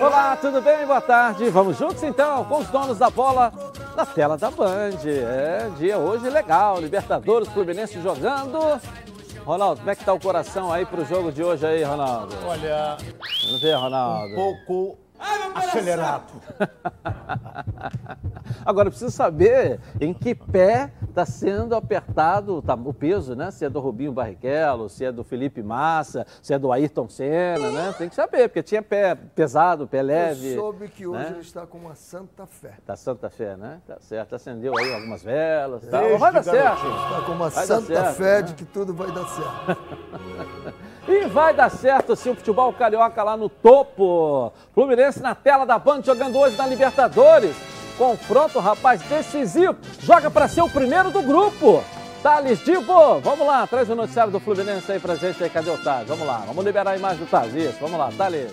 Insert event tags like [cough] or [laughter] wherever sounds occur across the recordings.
Olá, tudo bem? Boa tarde. Vamos juntos então com os donos da bola na tela da Band. É dia hoje legal, Libertadores, Fluminense jogando. Ronaldo, como é que tá o coração aí pro jogo de hoje aí, Ronaldo? Olha, Vamos ver, Ronaldo. um pouco acelerado. [laughs] Agora, eu preciso saber em que pé está sendo apertado tá, o peso, né? Se é do Rubinho Barrichello, se é do Felipe Massa, se é do Ayrton Senna, né? Tem que saber, porque tinha pé pesado, pé leve. Eu soube que hoje né? ele está com uma santa fé. Tá Santa Fé, né? Tá certo. Acendeu aí algumas velas. Tá. Vai dar certo. Está com uma Vai santa certo, fé né? de que tudo vai dar certo. [laughs] E vai dar certo sim o futebol carioca lá no topo. Fluminense na tela da Band jogando hoje na Libertadores. Confronto, rapaz, decisivo. Joga para ser o primeiro do grupo. Thales Divo, vamos lá, traz o noticiário do Fluminense aí pra gente aí. Cadê o Thales? Vamos lá, vamos liberar a imagem do Thales. Isso, vamos lá, Thales.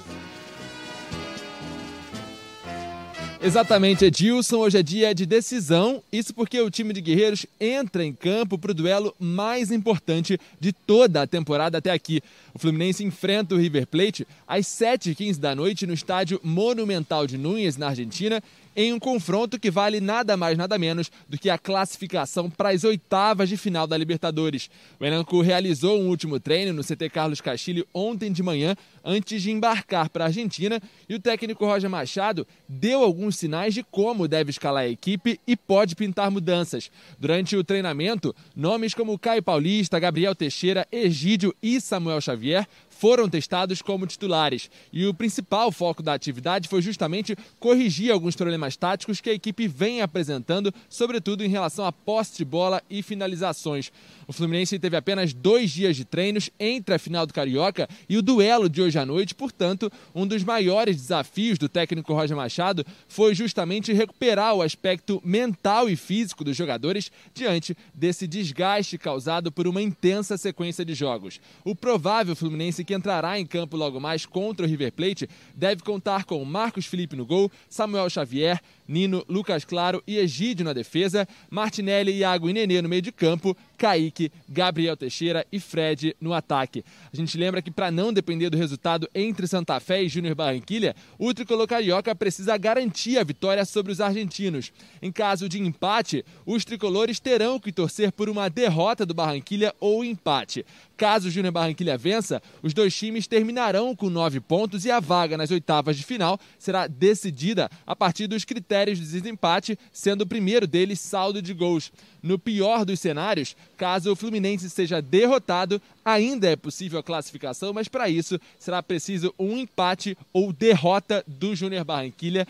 Exatamente, Edilson. Hoje é dia de decisão. Isso porque o time de Guerreiros entra em campo para o duelo mais importante de toda a temporada até aqui. O Fluminense enfrenta o River Plate às 7h15 da noite no estádio Monumental de Núñez, na Argentina, em um confronto que vale nada mais nada menos do que a classificação para as oitavas de final da Libertadores. O elenco realizou um último treino no CT Carlos Castilho ontem de manhã, antes de embarcar para a Argentina, e o técnico Roger Machado deu alguns sinais de como deve escalar a equipe e pode pintar mudanças. Durante o treinamento, nomes como Caio Paulista, Gabriel Teixeira, Egídio e Samuel Xavier foram testados como titulares. E o principal foco da atividade foi justamente corrigir alguns problemas táticos que a equipe vem apresentando, sobretudo em relação à posse de bola e finalizações. O Fluminense teve apenas dois dias de treinos entre a final do Carioca e o duelo de hoje à noite, portanto, um dos maiores desafios do técnico Roger Machado foi justamente recuperar o aspecto mental e físico dos jogadores diante desse desgaste causado por uma intensa sequência de jogos. O provável Fluminense que entrará em campo logo mais contra o River Plate deve contar com Marcos Felipe no gol, Samuel Xavier, Nino, Lucas Claro e Egídio na defesa, Martinelli, Iago e Nenê no meio de campo, Kaique, Gabriel Teixeira e Fred no ataque. A gente lembra que para não depender do resultado entre Santa Fé e Júnior Barranquilha, o tricolor carioca precisa garantir a vitória sobre os argentinos. Em caso de empate, os tricolores terão que torcer por uma derrota do Barranquilha ou empate. Caso o Júnior Barranquilha vença, os dois times terminarão com nove pontos e a vaga nas oitavas de final será decidida a partir dos critérios de desempate, sendo o primeiro deles saldo de gols. No pior dos cenários, caso o Fluminense seja derrotado, ainda é possível a classificação, mas para isso será preciso um empate ou derrota do Júnior Barranquilha.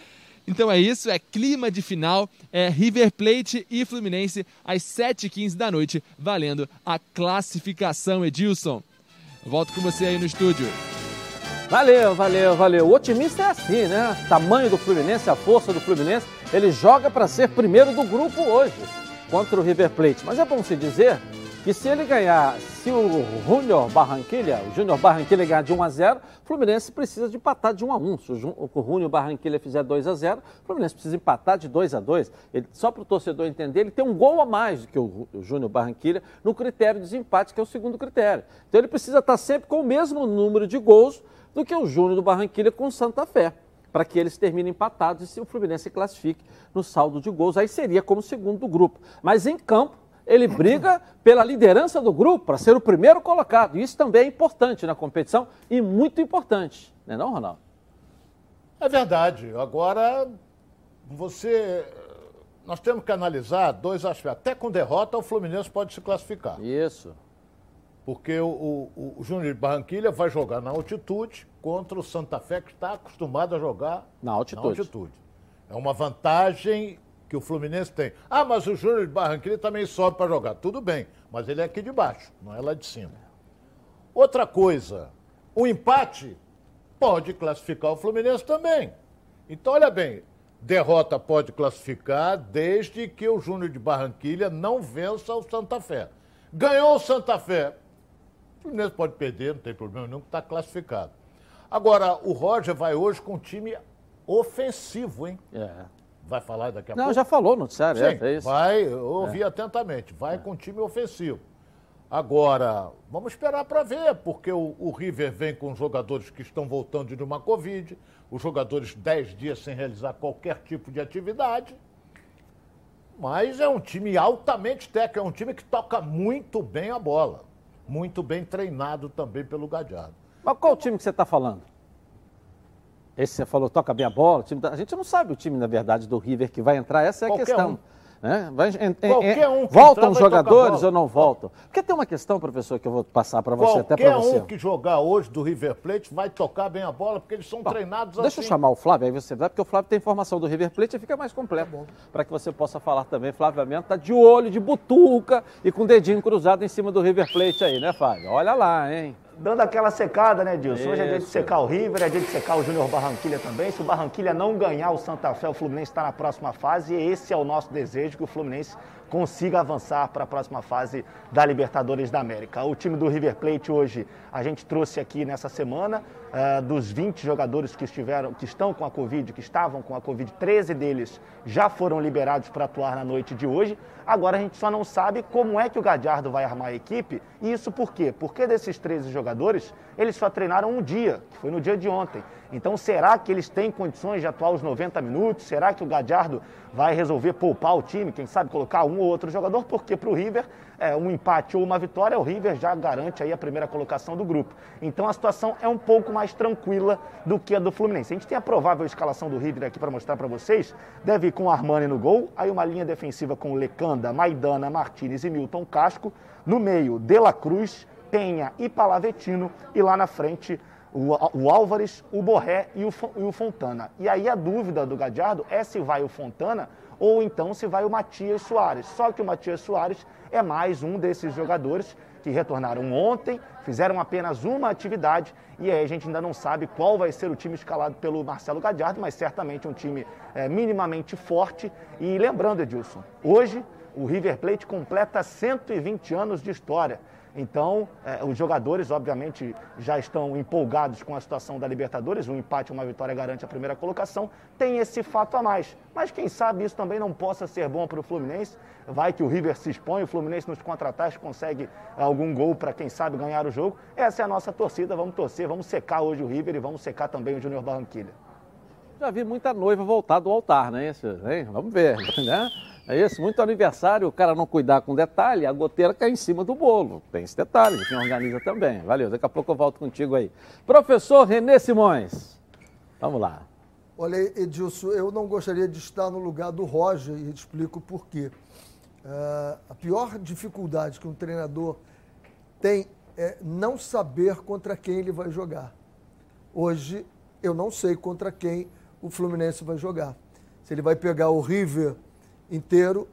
Então é isso, é clima de final, é River Plate e Fluminense às 7h15 da noite, valendo a classificação, Edilson. Volto com você aí no estúdio. Valeu, valeu, valeu. O otimista é assim, né? Tamanho do Fluminense, a força do Fluminense. Ele joga para ser primeiro do grupo hoje contra o River Plate. Mas é bom se dizer que se ele ganhar, se o Júnior Barranquilha, o Júnior Barranquilha ganhar de 1 a 0, o Fluminense precisa de empatar de 1 a 1. Se o Jú- o Júnior Barranquilha fizer 2 a 0, o Fluminense precisa empatar de 2 a 2. Ele, só para o torcedor entender, ele tem um gol a mais do que o Júnior Barranquilha no critério de desempate, que é o segundo critério. Então ele precisa estar sempre com o mesmo número de gols do que o Júnior do Barranquilha com Santa Fé para que eles terminem empatados e se o Fluminense se classifique no saldo de gols, aí seria como segundo do grupo. Mas em campo, ele briga pela liderança do grupo, para ser o primeiro colocado. Isso também é importante na competição e muito importante, não é não, Ronaldo? É verdade. Agora, você. Nós temos que analisar dois aspectos. Até com derrota, o Fluminense pode se classificar. Isso. Porque o, o, o Júnior de Barranquilha vai jogar na altitude contra o Santa Fé, que está acostumado a jogar Na altitude. altitude. É uma vantagem que o Fluminense tem. Ah, mas o Júnior de Barranquilla também sobe para jogar. Tudo bem, mas ele é aqui de baixo, não é lá de cima. Outra coisa, o empate pode classificar o Fluminense também. Então, olha bem, derrota pode classificar desde que o Júnior de Barranquilha não vença o Santa Fé. Ganhou o Santa Fé, Fluminense pode perder, não tem problema nenhum, que está classificado. Agora, o Roger vai hoje com um time ofensivo, hein? É. Vai falar daqui a Não, pouco? já falou no noticiário, Sim, é, é isso. vai, eu ouvi atentamente, vai com time ofensivo. Agora, vamos esperar para ver, porque o, o, River vem com jogadores que estão voltando de uma Covid, os jogadores 10 dias sem realizar qualquer tipo de atividade. Mas é um time altamente técnico, é um time que toca muito bem a bola. Muito bem treinado também pelo Gadiardo. Mas qual o time que você está falando? Esse você falou, toca bem a bola. A gente não sabe o time, na verdade, do River que vai entrar, essa é a Qualquer questão. Um. Né? Vai, Qualquer um voltam os jogadores ou não voltam? Porque tem uma questão, professor, que eu vou passar para você, até para você. Qualquer um que jogar hoje do River Plate vai tocar bem a bola, porque eles são Bom, treinados deixa assim. Deixa eu chamar o Flávio, aí você vai, porque o Flávio tem informação do River Plate e fica mais completo. Tá para que você possa falar também. Flávio Amento está de olho, de butuca e com o dedinho cruzado em cima do River Plate aí, né, Flávio? Olha lá, hein? Dando aquela secada, né, Dilson? Hoje é dia de secar o River, é dia de secar o Júnior Barranquilha também. Se o Barranquilha não ganhar o Santa Fé, o Fluminense está na próxima fase e esse é o nosso desejo, que o Fluminense consiga avançar para a próxima fase da Libertadores da América. O time do River Plate hoje, a gente trouxe aqui nessa semana, uh, dos 20 jogadores que, estiveram, que estão com a Covid, que estavam com a Covid, 13 deles já foram liberados para atuar na noite de hoje. Agora a gente só não sabe como é que o Gadiardo vai armar a equipe. E isso por quê? Porque desses 13 jogadores, eles só treinaram um dia, que foi no dia de ontem. Então será que eles têm condições de atuar os 90 minutos? Será que o Gadiardo vai resolver poupar o time? Quem sabe colocar um ou outro jogador? Porque para o River, é, um empate ou uma vitória, o River já garante aí a primeira colocação do grupo. Então a situação é um pouco mais tranquila do que a do Fluminense. A gente tem a provável escalação do River aqui para mostrar para vocês. Deve ir com Armani no gol, aí uma linha defensiva com Lecanda, Maidana, Martinez e Milton Casco. No meio, De La Cruz, Penha e Palavetino. E lá na frente, o, Álvares, o Borré e o Fontana. E aí a dúvida do Gadiardo é se vai o Fontana ou então se vai o Matias Soares. Só que o Matias Soares é mais um desses jogadores que retornaram ontem, fizeram apenas uma atividade e aí a gente ainda não sabe qual vai ser o time escalado pelo Marcelo Gadiardo, mas certamente um time é, minimamente forte. E lembrando, Edilson, hoje o River Plate completa 120 anos de história. Então, é, os jogadores, obviamente, já estão empolgados com a situação da Libertadores. Um empate, uma vitória garante a primeira colocação. Tem esse fato a mais. Mas quem sabe isso também não possa ser bom para o Fluminense. Vai que o River se expõe, o Fluminense nos contra-ataques consegue algum gol para, quem sabe, ganhar o jogo. Essa é a nossa torcida. Vamos torcer, vamos secar hoje o River e vamos secar também o Júnior Barranquilha. Já vi muita noiva voltar do altar, é isso? Vamos ver, [laughs] né? É isso, muito aniversário, o cara não cuidar com detalhe, a goteira cai em cima do bolo. Tem esse detalhe, quem organiza também. Valeu, daqui a pouco eu volto contigo aí. Professor Renê Simões, vamos lá. Olha, Edilson, eu não gostaria de estar no lugar do Roger e explico por quê. Uh, a pior dificuldade que um treinador tem é não saber contra quem ele vai jogar. Hoje, eu não sei contra quem o Fluminense vai jogar. Se ele vai pegar o River inteiro,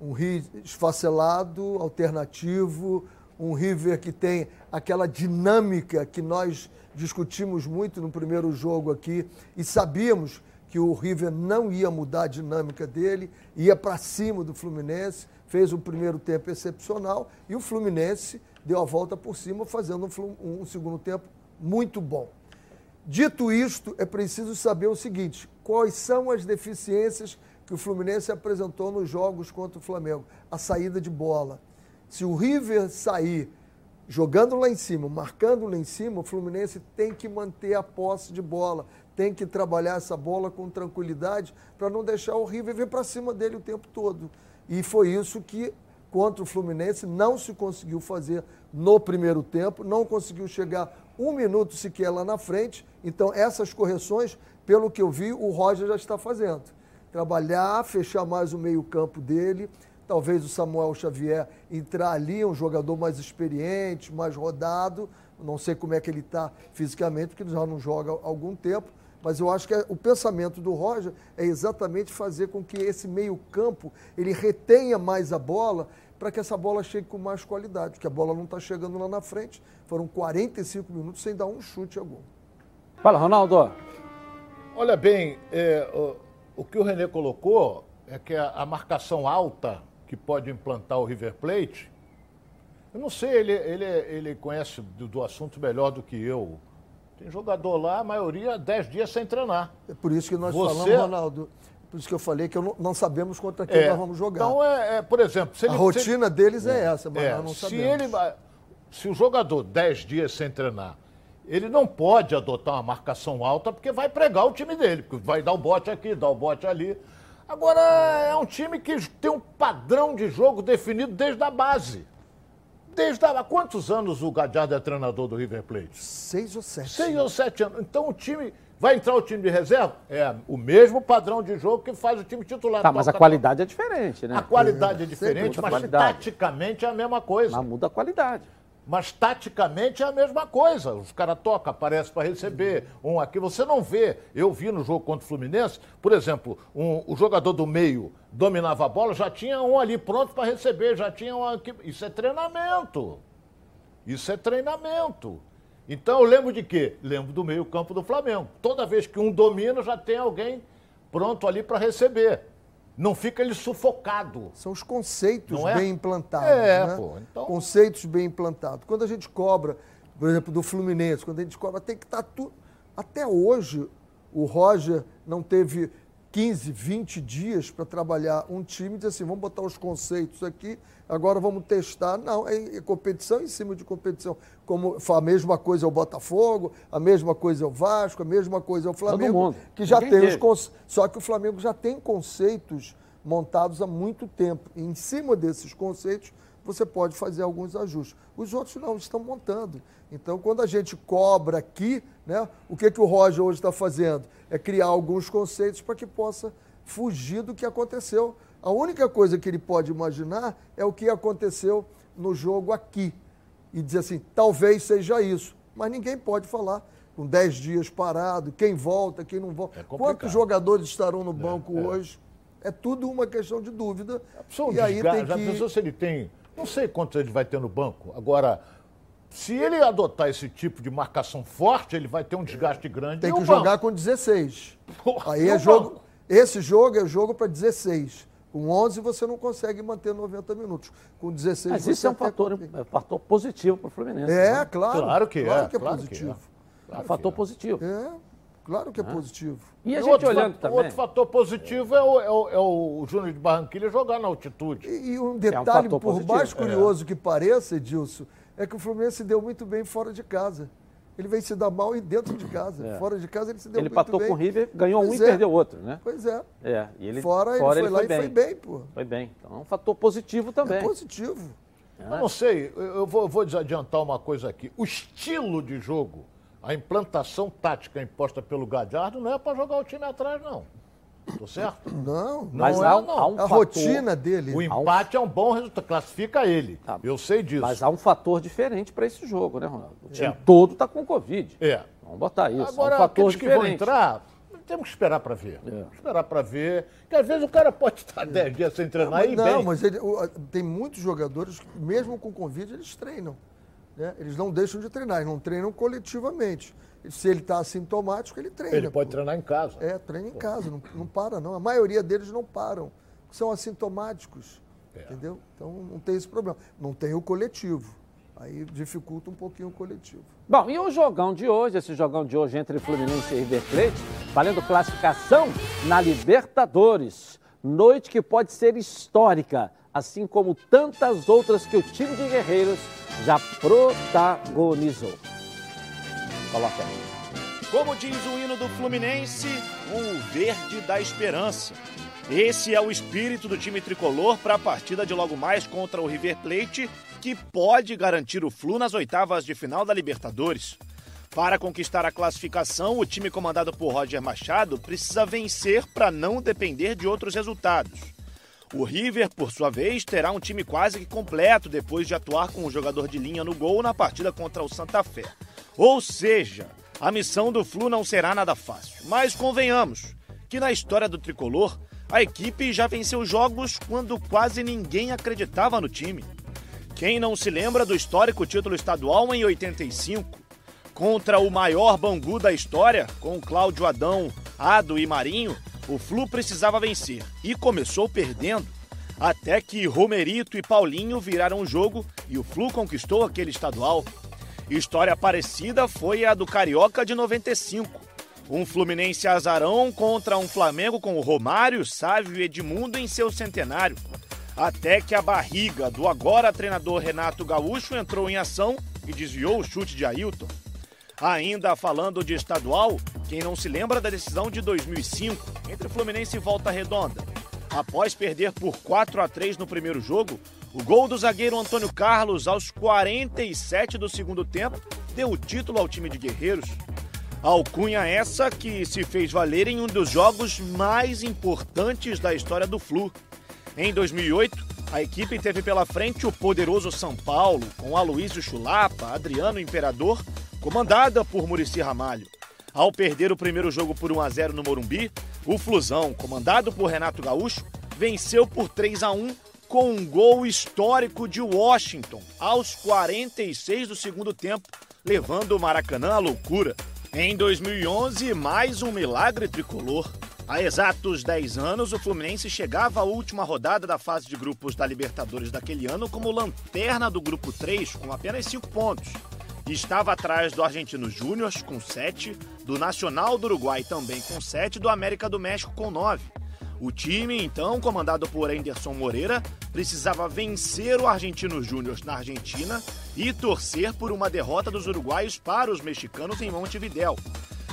um River esfacelado, alternativo, um River que tem aquela dinâmica que nós discutimos muito no primeiro jogo aqui e sabíamos que o River não ia mudar a dinâmica dele, ia para cima do Fluminense, fez um primeiro tempo excepcional e o Fluminense deu a volta por cima, fazendo um, um segundo tempo muito bom. Dito isto, é preciso saber o seguinte: quais são as deficiências que o Fluminense apresentou nos jogos contra o Flamengo, a saída de bola. Se o River sair jogando lá em cima, marcando lá em cima, o Fluminense tem que manter a posse de bola, tem que trabalhar essa bola com tranquilidade para não deixar o River vir para cima dele o tempo todo. E foi isso que contra o Fluminense não se conseguiu fazer no primeiro tempo, não conseguiu chegar um minuto sequer lá na frente. Então essas correções, pelo que eu vi, o Roger já está fazendo trabalhar, fechar mais o meio-campo dele. Talvez o Samuel Xavier entrar ali, um jogador mais experiente, mais rodado. Não sei como é que ele está fisicamente, porque ele já não joga há algum tempo. Mas eu acho que o pensamento do Roger é exatamente fazer com que esse meio-campo ele retenha mais a bola para que essa bola chegue com mais qualidade, porque a bola não está chegando lá na frente. Foram 45 minutos sem dar um chute a gol. Fala, Ronaldo. Olha bem, é, o que o Renê colocou é que a, a marcação alta que pode implantar o River Plate, eu não sei, ele, ele, ele conhece do, do assunto melhor do que eu. Tem jogador lá, a maioria, 10 dias sem treinar. É por isso que nós Você... falamos, Ronaldo, Por isso que eu falei que eu não, não sabemos contra quem É. nós vamos jogar. Então, é, é, por exemplo, se a ele, rotina deles é, essa, mas É, nós não se sabemos. ele se o jogador 10 dias sem treinar, ele não pode adotar uma marcação alta porque vai pregar o time dele, porque vai dar o bote aqui, dar o bote ali. Agora é um time que tem um padrão de jogo definido desde a base. Desde há quantos anos o Gadiardo é treinador do River Plate? Seis ou sete. Seis ou sete anos. Então o time vai entrar o time de reserva? É o mesmo padrão de jogo que faz o time titular. Tá, mas a qualidade é diferente, né? a qualidade é diferente, muda a mas taticamente é a mesma coisa. Mas muda a qualidade. Mas taticamente é a mesma coisa. Os caras tocam, aparecem para receber. Um aqui, você não vê. Eu vi no jogo contra o Fluminense, por exemplo, um- o jogador do meio dominava a bola, já tinha um ali pronto para receber, já tinha um aqui. Isso é treinamento. Isso é treinamento. Então eu lembro de quê? Lembro do meio-campo do Flamengo. Toda vez que um domina, já tem alguém pronto ali para receber. Não fica ele sufocado. São os conceitos é? bem implantados. É, né? pô, então- Conceitos bem implantados. Quando a gente cobra, por exemplo, do Fluminense, quando a gente cobra, tem que estar tudo. Até hoje, o Roger não teve 15, 20 dias para trabalhar um time e dizer assim: vamos botar os conceitos aqui, agora vamos testar. Não, é, é competição em cima de competição. Como a mesma coisa é o Botafogo, a mesma coisa é o Vasco, a mesma coisa é o Flamengo, mundo. que já Ninguém tem os teve. conce- Só que o Flamengo já tem conceitos montados há muito tempo. E em cima desses conceitos, você pode fazer alguns ajustes. Os outros não estão montando. Então, quando a gente cobra aqui, né, o que, que o Roger hoje está fazendo? É criar alguns conceitos para que possa fugir do que aconteceu. A única coisa que ele pode imaginar é o que aconteceu no jogo aqui. E dizer assim, talvez seja isso. Mas ninguém pode falar com 10 dias parado, quem volta, quem não volta. É. Quantos jogadores estarão no banco hoje? É tudo uma questão de dúvida. Só um e aí tem Já que... pensou se ele tem. Não sei quantos ele vai ter no banco. Agora, se ele adotar esse tipo de marcação forte, ele vai ter um desgaste grande. Tem que o jogar banco? com 16. Porra, Aí é jogo. banco? Esse jogo é jogo para 16. Com 11 você não consegue manter 90 minutos. Com 16 Mas você isso é um fator, é um fator positivo para o Fluminense. É, né? claro. Claro que é, Claro que é claro que positivo. É um fator positivo. É, claro que é positivo. E a E gente outro olhando fa- também. Outro fator positivo é o, é o- é o Júnior de Barranquilha jogar na altitude. E, e um É um detalhe, fator por positivo. mais curioso que pareça, Edilson, é que o Fluminense se deu muito bem fora de casa. Ele vem se dar mal e dentro de casa. É. Fora de casa ele se deu Ele muito patou bem. com o River, ganhou um Pois e é. perdeu outro, né? Pois é. É, e ele, Fora, ele foi lá e bem. foi bem, pô. Foi bem. Então é um fator positivo também. É positivo. Eu não sei, eu vou, eu vou desadiantar uma coisa aqui. O estilo de jogo, a implantação tática imposta pelo Gadiardo não é para jogar o time atrás, não. Tô certo? [coughs] Não, Mas Não há, é, um- não. há um a fator, rotina dele. O empate é um bom resultado, classifica ele. Tá. Eu sei disso. Mas há um fator diferente para esse jogo, né, Ronaldo? O time É. todo está com Covid. É. Vamos botar isso. Agora, há um fator aqueles que vão entrar, temos que esperar para ver. É. Esperar para ver. Porque às vezes o cara pode estar 10 dias sem treinar Mas e não, bem. mas ele- tem muitos jogadores que, mesmo com Covid, eles treinam. Né? Eles não deixam de treinar, eles não treinam coletivamente. Se ele está assintomático, ele treina. Ele pode pô. treinar em casa. É, treina em casa, não, não para não. A maioria deles não param, são assintomáticos. É. Entendeu? Então não tem esse problema. Não tem o coletivo. Aí dificulta um pouquinho o coletivo. Bom, e o jogão de hoje, esse jogão de hoje entre Fluminense e River Plate, valendo classificação na Libertadores. Noite que pode ser histórica, assim como tantas outras que o time de Guerreiros já protagonizou. Coloca aí. Como diz o hino do Fluminense, o verde da esperança. Esse é o espírito do time tricolor para a partida de logo mais contra o River Plate, que pode garantir o Flu nas oitavas de final da Libertadores. Para conquistar a classificação, o time comandado por Roger Machado precisa vencer para não depender de outros resultados. O River, por sua vez, terá um time quase que completo depois de atuar com o jogador de linha no gol na partida contra o Santa Fé. Ou seja, a missão do Flu não será nada fácil. Mas convenhamos que na história do tricolor, a equipe já venceu jogos quando quase ninguém acreditava no time. Quem não se lembra do histórico título estadual em 85? Contra o maior Bangu da história, com Cláudio Adão, Ado e Marinho, o Flu precisava vencer e começou perdendo. Até que Romerito e Paulinho viraram o jogo e o Flu conquistou aquele estadual. História parecida foi a do Carioca de 95. Um Fluminense azarão contra um Flamengo com o Romário, Sávio e Edmundo em seu centenário. Até que a barriga do agora treinador Renato Gaúcho entrou em ação e desviou o chute de Ailton. Ainda falando de estadual, quem não se lembra da decisão de 2005 entre Fluminense e Volta Redonda? Após perder por 4 a 3 no primeiro jogo, o gol do zagueiro Antônio Carlos aos 47 do segundo tempo deu o título ao time de Guerreiros. Alcunha essa que se fez valer em um dos jogos mais importantes da história do Flu. Em 2008, a equipe teve pela frente o poderoso São Paulo, com Aloysio Chulapa, Adriano Imperador, comandada por Murici Ramalho. Ao perder o primeiro jogo por 1 a 0 no Morumbi, o Flusão, comandado por Renato Gaúcho, venceu por 3 a 1 com um gol histórico de Washington aos 46 do segundo tempo, levando o Maracanã à loucura. Em 2011, mais um milagre tricolor. Há exatos 10 anos, o Fluminense chegava à última rodada da fase de grupos da Libertadores daquele ano como lanterna do grupo 3, com apenas 5 pontos. E estava atrás do Argentino Júnior com 7, do Nacional do Uruguai também com 7 e do América do México com 9. O time, então, comandado por Anderson Moreira, precisava vencer o Argentino Júnior na Argentina e torcer por uma derrota dos uruguaios para os mexicanos em Montevidéu.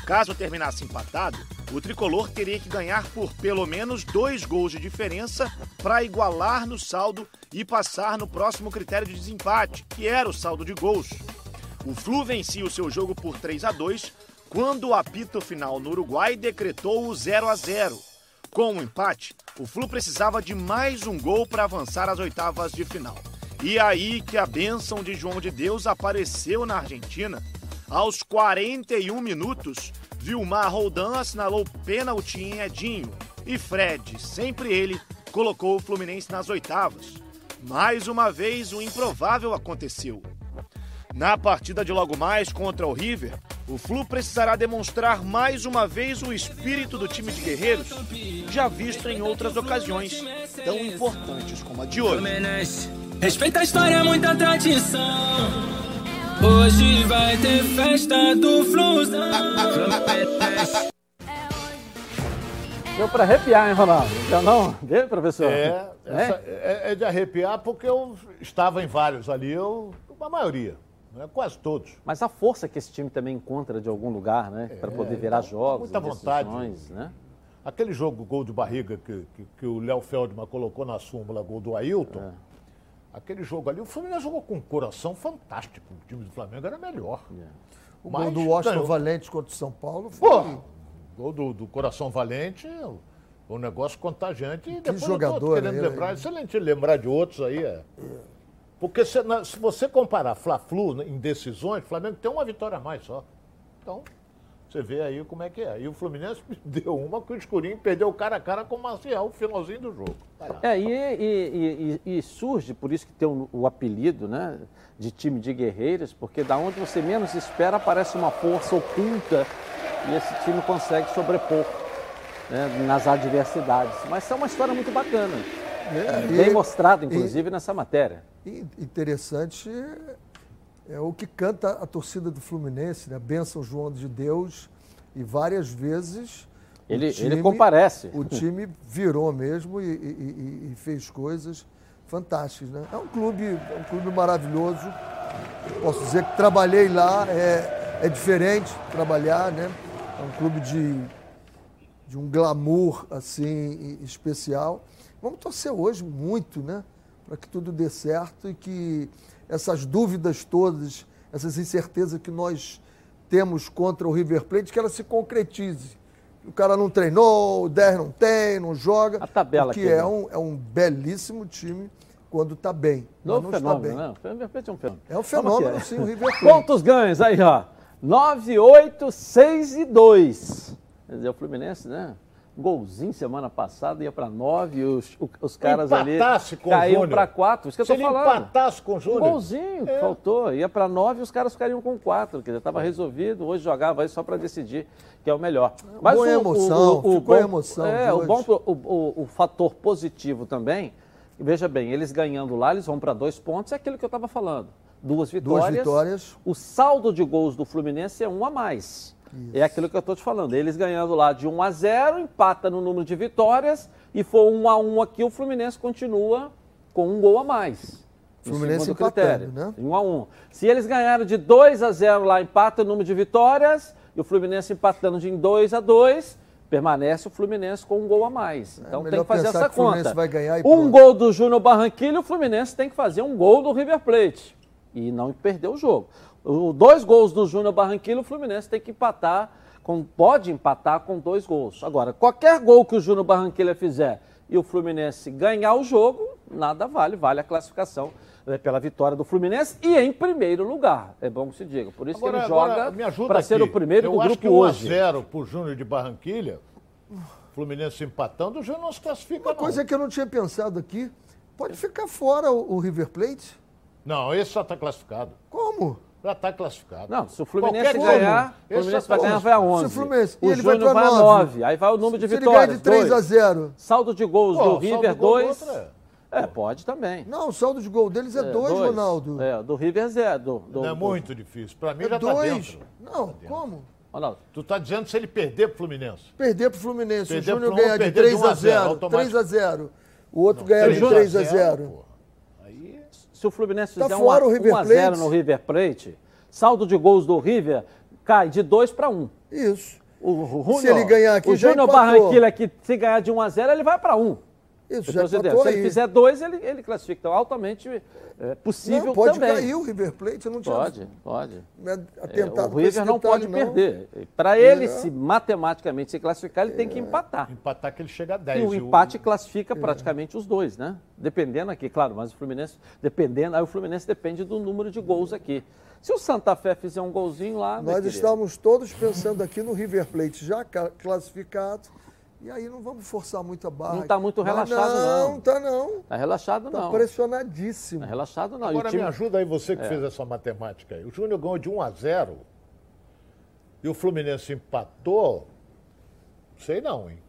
Caso terminasse empatado, o tricolor teria que ganhar por pelo menos dois gols de diferença para igualar no saldo e passar no próximo critério de desempate, que era o saldo de gols. O Flu vencia o seu jogo por 3 a 2 quando o apito final no Uruguai decretou o 0 a 0. Com o empate, o Flu precisava de mais um gol para avançar às oitavas de final. E aí que a bênção de João de Deus apareceu na Argentina. Aos 41 minutos, Vilmar Roldan assinalou pênalti em Edinho. E Fred, sempre ele, colocou o Fluminense nas oitavas. Mais uma vez, o improvável aconteceu. Na partida de logo mais contra o River, o Flu precisará demonstrar mais uma vez o espírito do time de guerreiros, já visto em outras ocasiões tão importantes como a de hoje. Respeita a história, muita tradição. Hoje vai ter festa do Flusão. [laughs] Deu para arrepiar, hein, Ronaldo? Já não? Deu, professor? É, essa- é, é de arrepiar porque eu estava em vários ali, eu, a maioria, né, quase todos. Mas a força que esse time também encontra de algum lugar, né? para poder virar jogos, muita vontade. né? Aquele jogo, gol de barriga que, que, que o Léo Feldman colocou na súmula, gol do Ailton, aquele jogo ali, o Fluminense jogou com um coração fantástico. O time do Flamengo era melhor. O Mas gol do Washington ganhou. Valente contra o São Paulo foi. Pô, gol do, do Coração Valente, um negócio contagiante. E depois eu tô jogador, querendo né? lembrar, excelente lembrar de outros aí. É. Porque se, na- se você comparar Fla-Flu em decisões, o Flamengo tem uma vitória a mais só. Então, você vê aí como é que é. E o Fluminense [laughs] deu uma que o Escurinho perdeu o cara a cara com o Marcial, o finalzinho do jogo. É, e, e- e- e surge, por isso que tem o, o apelido, né? De time de guerreiros, porque da onde você menos espera aparece uma força oculta e esse time consegue sobrepor né, nas adversidades. Mas é uma história muito bacana. É, Bem mostrado, inclusive, nessa matéria. E interessante é o que canta a torcida do Fluminense, né? Benção João de Deus. E várias vezes. o Ele- ele comparece. O [laughs] time virou mesmo e, e- e- fez coisas fantásticas. Né? É um clube, é um clube maravilhoso. Posso dizer que trabalhei lá, é, é diferente trabalhar, né? É um clube de, de um glamour assim especial. Vamos torcer hoje muito, né, para que tudo dê certo e que essas dúvidas todas, essas incertezas que nós temos contra o River Plate, que ela se concretize. O cara não treinou, o 10 não tem, não joga. A tabela aqui, é né? um, é um belíssimo time quando está bem. mas Novo não está fenômeno, bem. né? O River Plate é um fenômeno. É um Vamos fenômeno, aqui, sim, o River [laughs] Plate. Pontos ganhos aí, ó. 9, 8, 6 e 2. Quer dizer, o Fluminense, né? Golzinho semana passada ia para 9 e os, o- os caras ali Empatasse com o caíam Júnior. para 4. Isso que eu Se tô ele falando. empatasse com o Um Júnior. golzinho que faltou. Ia para 9 e os caras ficariam com 4. Quer dizer, estava resolvido. Hoje jogava aí só para decidir que é o melhor. Mas boa emoção, ficou bom, emoção É, o, bom, o, o- o fator positivo também, veja bem, eles ganhando lá, eles vão para dois pontos, é aquilo que eu estava falando. Duas vitórias. Duas vitórias. O saldo de gols do Fluminense é um a mais. É aquilo que eu estou te falando. Eles ganhando lá de 1 a 0, empata no número de vitórias e for 1 a 1 aqui, o Fluminense continua com um gol a mais. Fluminense empatando, critério, né? 1 a 1. Se eles ganharam de 2 a 0 lá, empata o número de vitórias e o Fluminense empatando de 2 a 2, permanece o Fluminense com um gol a mais. Então tem É melhor que fazer essa que conta. um pronto. gol do Júnior Barranquilla, o Fluminense tem que fazer um gol do River Plate e não perder o jogo. O, dois gols do Júnior Barranquilla, o Fluminense tem que empatar, com, pode empatar com dois gols. Agora, qualquer gol que o Júnior Barranquilla fizer e o Fluminense ganhar o jogo, nada vale, vale a classificação eh, pela vitória do Fluminense e em primeiro lugar. É bom que se diga. Por isso que ele joga para ser o primeiro eu do acho grupo que 1 hoje. a 0 pro Júnior de Barranquilha, Fluminense empatando, o Júnior não se classifica Uma não. coisa que eu não tinha pensado aqui, pode ficar fora o, o River Plate? Não, esse já está classificado. Como? Já está classificado. Não, se o Fluminense Qualquer ganhar, o Fluminense vai é ganhar vai a 11. Se o Fluminense, o Júnior vai, vai a 9. Aí vai o número de vitórias. Se ele ganhar de 3 a 0. Saldo de gols Pô, do River, 2. É, pode também. Não, o saldo de gol deles é, é dois, Ronaldo. É, do River é. Do, não é muito difícil. Para mim é já tá dois. tá dentro. Não, tá dentro. como? Ronaldo. Tu tá dizendo se ele perder pro Fluminense. Perder pro Fluminense. Perder o Júnior ganhar de 3 a 0. 3 a 0. O outro ganhar de 3 a 0. 0 se o Fluminense Tá fizer fora 1 o River a 0 Plate. no River Plate, saldo de gols do River cai de 2 para 1. Isso. O, o, Se ele ganhar aqui, o Júnior. Barranquilla, que se ganhar de 1 a 0 ele vai para 1. Isso, já empatou Se ele fizer 2, ele, ele classifica. Então, altamente é, possível Não, pode também. cair o River Plate, eu não tinha Pode, pode. me É, atentado o River não detalhe, pode não. perder. Para ele É. se matematicamente se classificar, ele tem que empatar. empatar que ele chega a E 10. o E empate classifica praticamente os dois, né? Dependendo aqui, claro, mas o Fluminense, dependendo, aí o Fluminense depende do número de gols aqui. Se o Santa Fé fizer um golzinho lá, Nós estávamos todos pensando aqui no River Plate já ca- classificado. E aí não vamos forçar muito a barra. Não tá muito Mas relaxado, não. Não, tá não. Tá relaxado Tá não. pressionadíssimo. Tá relaxado não. O Agora time- me ajuda aí, você que fez essa matemática aí. O Júnior ganhou de 1 a 0 e o Fluminense empatou. Sei não, hein?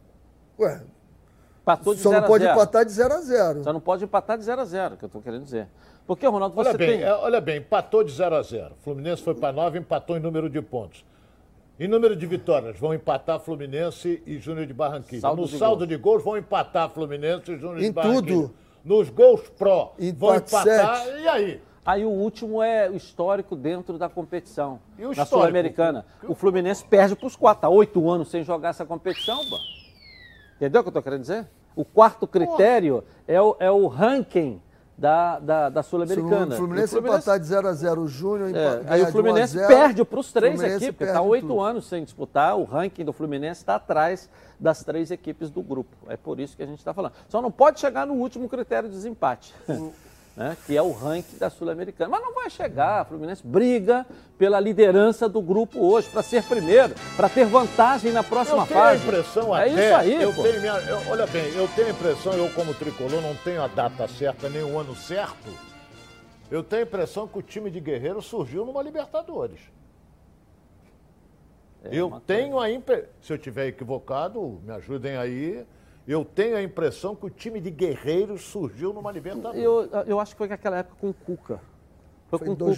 Ué, empatou de só 0 não a pode 0. empatar de 0 a 0. Só não pode empatar de 0 a 0, que eu estou querendo dizer. Porque, Ronaldo, você Olha bem, tem... é, olha bem, empatou de 0 a 0. Fluminense foi para 9, empatou em número de pontos. Em número de vitórias, vão empatar Fluminense e Júnior de Barranquilla. Saldo no de saldo gols. de gols, vão empatar Fluminense e Júnior de Em Barranquilla. tudo. Nos gols pró, vão Empate empatar. sete. E aí? Aí o último é o histórico dentro da competição. E o na? Sul-Americana. O Fluminense perde para os quatro. Está oito anos sem jogar essa competição, pô. Entendeu o que eu estou querendo dizer? O quarto critério é o, é o ranking da, da, da Sul-Americana. o Fluminense o empatar de 0 a 0, o Júnior É, aí o Fluminense de 1 a 0, perde para os três aqui, porque está oito anos sem disputar. O ranking do Fluminense está atrás das três equipes do grupo. É por isso que a gente está falando. Só não pode chegar no último critério de desempate. Né, que é o ranking da Sul-Americana. Mas não vai chegar. O Fluminense briga pela liderança do grupo hoje, para ser primeiro, para ter vantagem na próxima Eu tenho fase. a impressão é até. isso aí, eu pô. tenho minha- eu- olha bem, eu tenho a impressão, eu como tricolor não tenho a data certa nem o ano certo. Eu tenho a impressão que o time de Guerreiro surgiu numa Libertadores. eu É, uma tenho a impressão. Se eu estiver equivocado, me ajudem aí. Eu tenho a impressão que o time de Guerreiros surgiu numa Libertadores. Eu, eu acho que foi naquela época com o Cuca. Foi, Foi com em o Cuca.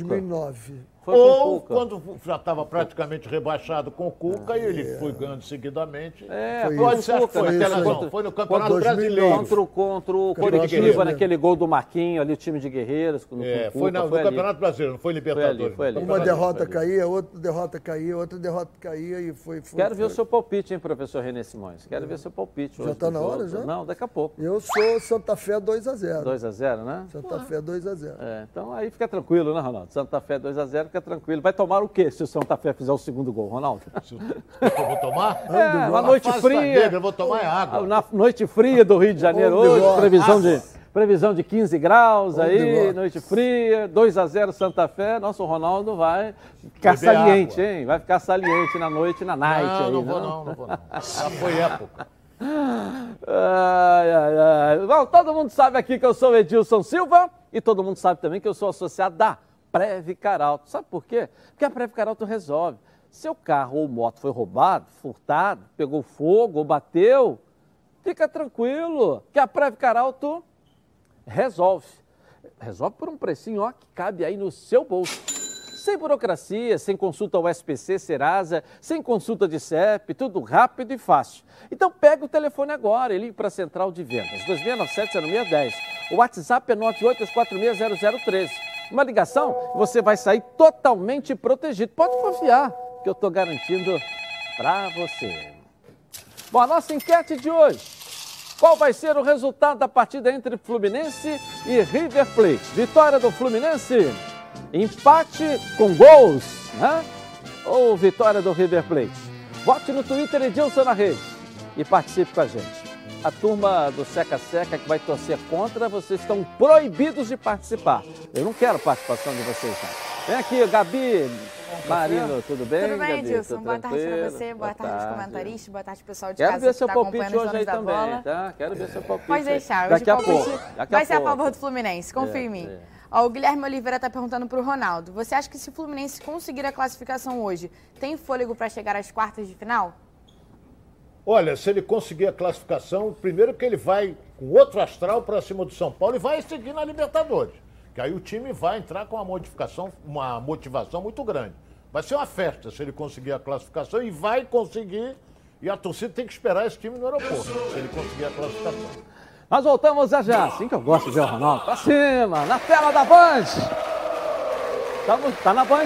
2009. Foi com o Ou Cuca. quando já estava praticamente rebaixado com o Cuca e ele foi ganhando seguidamente. É, Foi foi, Pode ser Cuca, foi, naquela- contra- foi no Campeonato contra- Brasileiro. Contra, o- contra o Campeonato Coritiba, Brasileiro. naquele gol do Marquinho, ali o time de Guerreiros. No, É, o foi Cuca, na- no ali. Campeonato Brasileiro, não foi Libertadores. Foi ali, foi ali. Uma derrota caía, outra derrota caía, outra derrota caía e foi. foi Quero ver foi. o seu palpite, hein, professor René Simões. Quero ver o seu palpite. Já hoje tá do na jogo. hora, já? Não, daqui a pouco. Eu sou Santa Fé 2 a 0. 2x0, né? Santa Fé 2 a 0. É, então aí fica tranquilo, né, Ronaldo? Santa Fé 2x0, fica tranquilo. Vai tomar o quê se o Santa Fé fizer o segundo gol, Ronaldo? [laughs] Se eu vou tomar? [laughs] É, uma A noite fria. negra, eu vou tomar é água. Na noite fria do Rio de Janeiro hoje, previsão de, previsão de 15 graus aí, noite fria, 2x0 Santa Fé. Nosso Ronaldo vai ficar Beber saliente, água. hein? Vai ficar saliente na noite, na night Não, aí, não vou não, não vou não. Já foi época. Ai, ai, ai. Bom, todo mundo sabe aqui que eu sou o Edilson Silva e todo mundo sabe também que eu sou associado da Preve Caralto. Sabe por quê? Porque a Preve Caralto resolve. Seu carro ou moto foi roubado, furtado, pegou fogo ou bateu, fica tranquilo, que a Preve Caralto resolve. Resolve por um precinho ó, que cabe aí no seu bolso. sem burocracia, sem consulta ao SPC, Serasa, sem consulta de CEP, tudo rápido e fácil. Então pega o telefone agora e ligue para a Central de Vendas, 2697-0610. O WhatsApp é 982460013. Uma ligação, você vai sair totalmente protegido. Pode confiar que eu estou garantindo para você. Bom, a nossa enquete de hoje. Qual vai ser o resultado da partida entre Fluminense e River Plate? Vitória do Fluminense? Empate com gols? Né? Ou vitória do River Plate? Vote no Twitter Edilson na rede e participe com a gente. A turma do Seca Seca que vai torcer contra, vocês estão proibidos de participar. Eu não quero participação de vocês, não. Vem aqui, Gabi, Marino, tudo bem? Tudo bem, Gabi? Edilson? Boa tarde tranquilo? você, boa, tarde, comentaristas, boa tarde pessoal de Quero casa ver que seu tá palpite hoje aí também, bola. tá? Quero ver seu palpite. Pode deixar, hoje Daqui o a pouco. Daqui vai a ser a favor do Fluminense, confia É, em mim. é. Ó, o Guilherme Oliveira tá perguntando pro Ronaldo, você acha que se o Fluminense conseguir a classificação hoje, tem fôlego para chegar às quartas de final? Olha, se ele conseguir a classificação, primeiro que ele vai com outro astral para cima do São Paulo e vai seguir na Libertadores. Que aí o time vai entrar com uma modificação, uma motivação muito grande. Vai ser uma festa se ele conseguir a classificação e vai conseguir. E a torcida tem que esperar esse time no aeroporto, se ele conseguir a classificação. Nós voltamos já já, assim que eu gosto de ver o Ronaldo. Pra cima, na tela da Band. Tamo, tá na Band?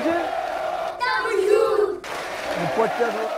Não pode ter.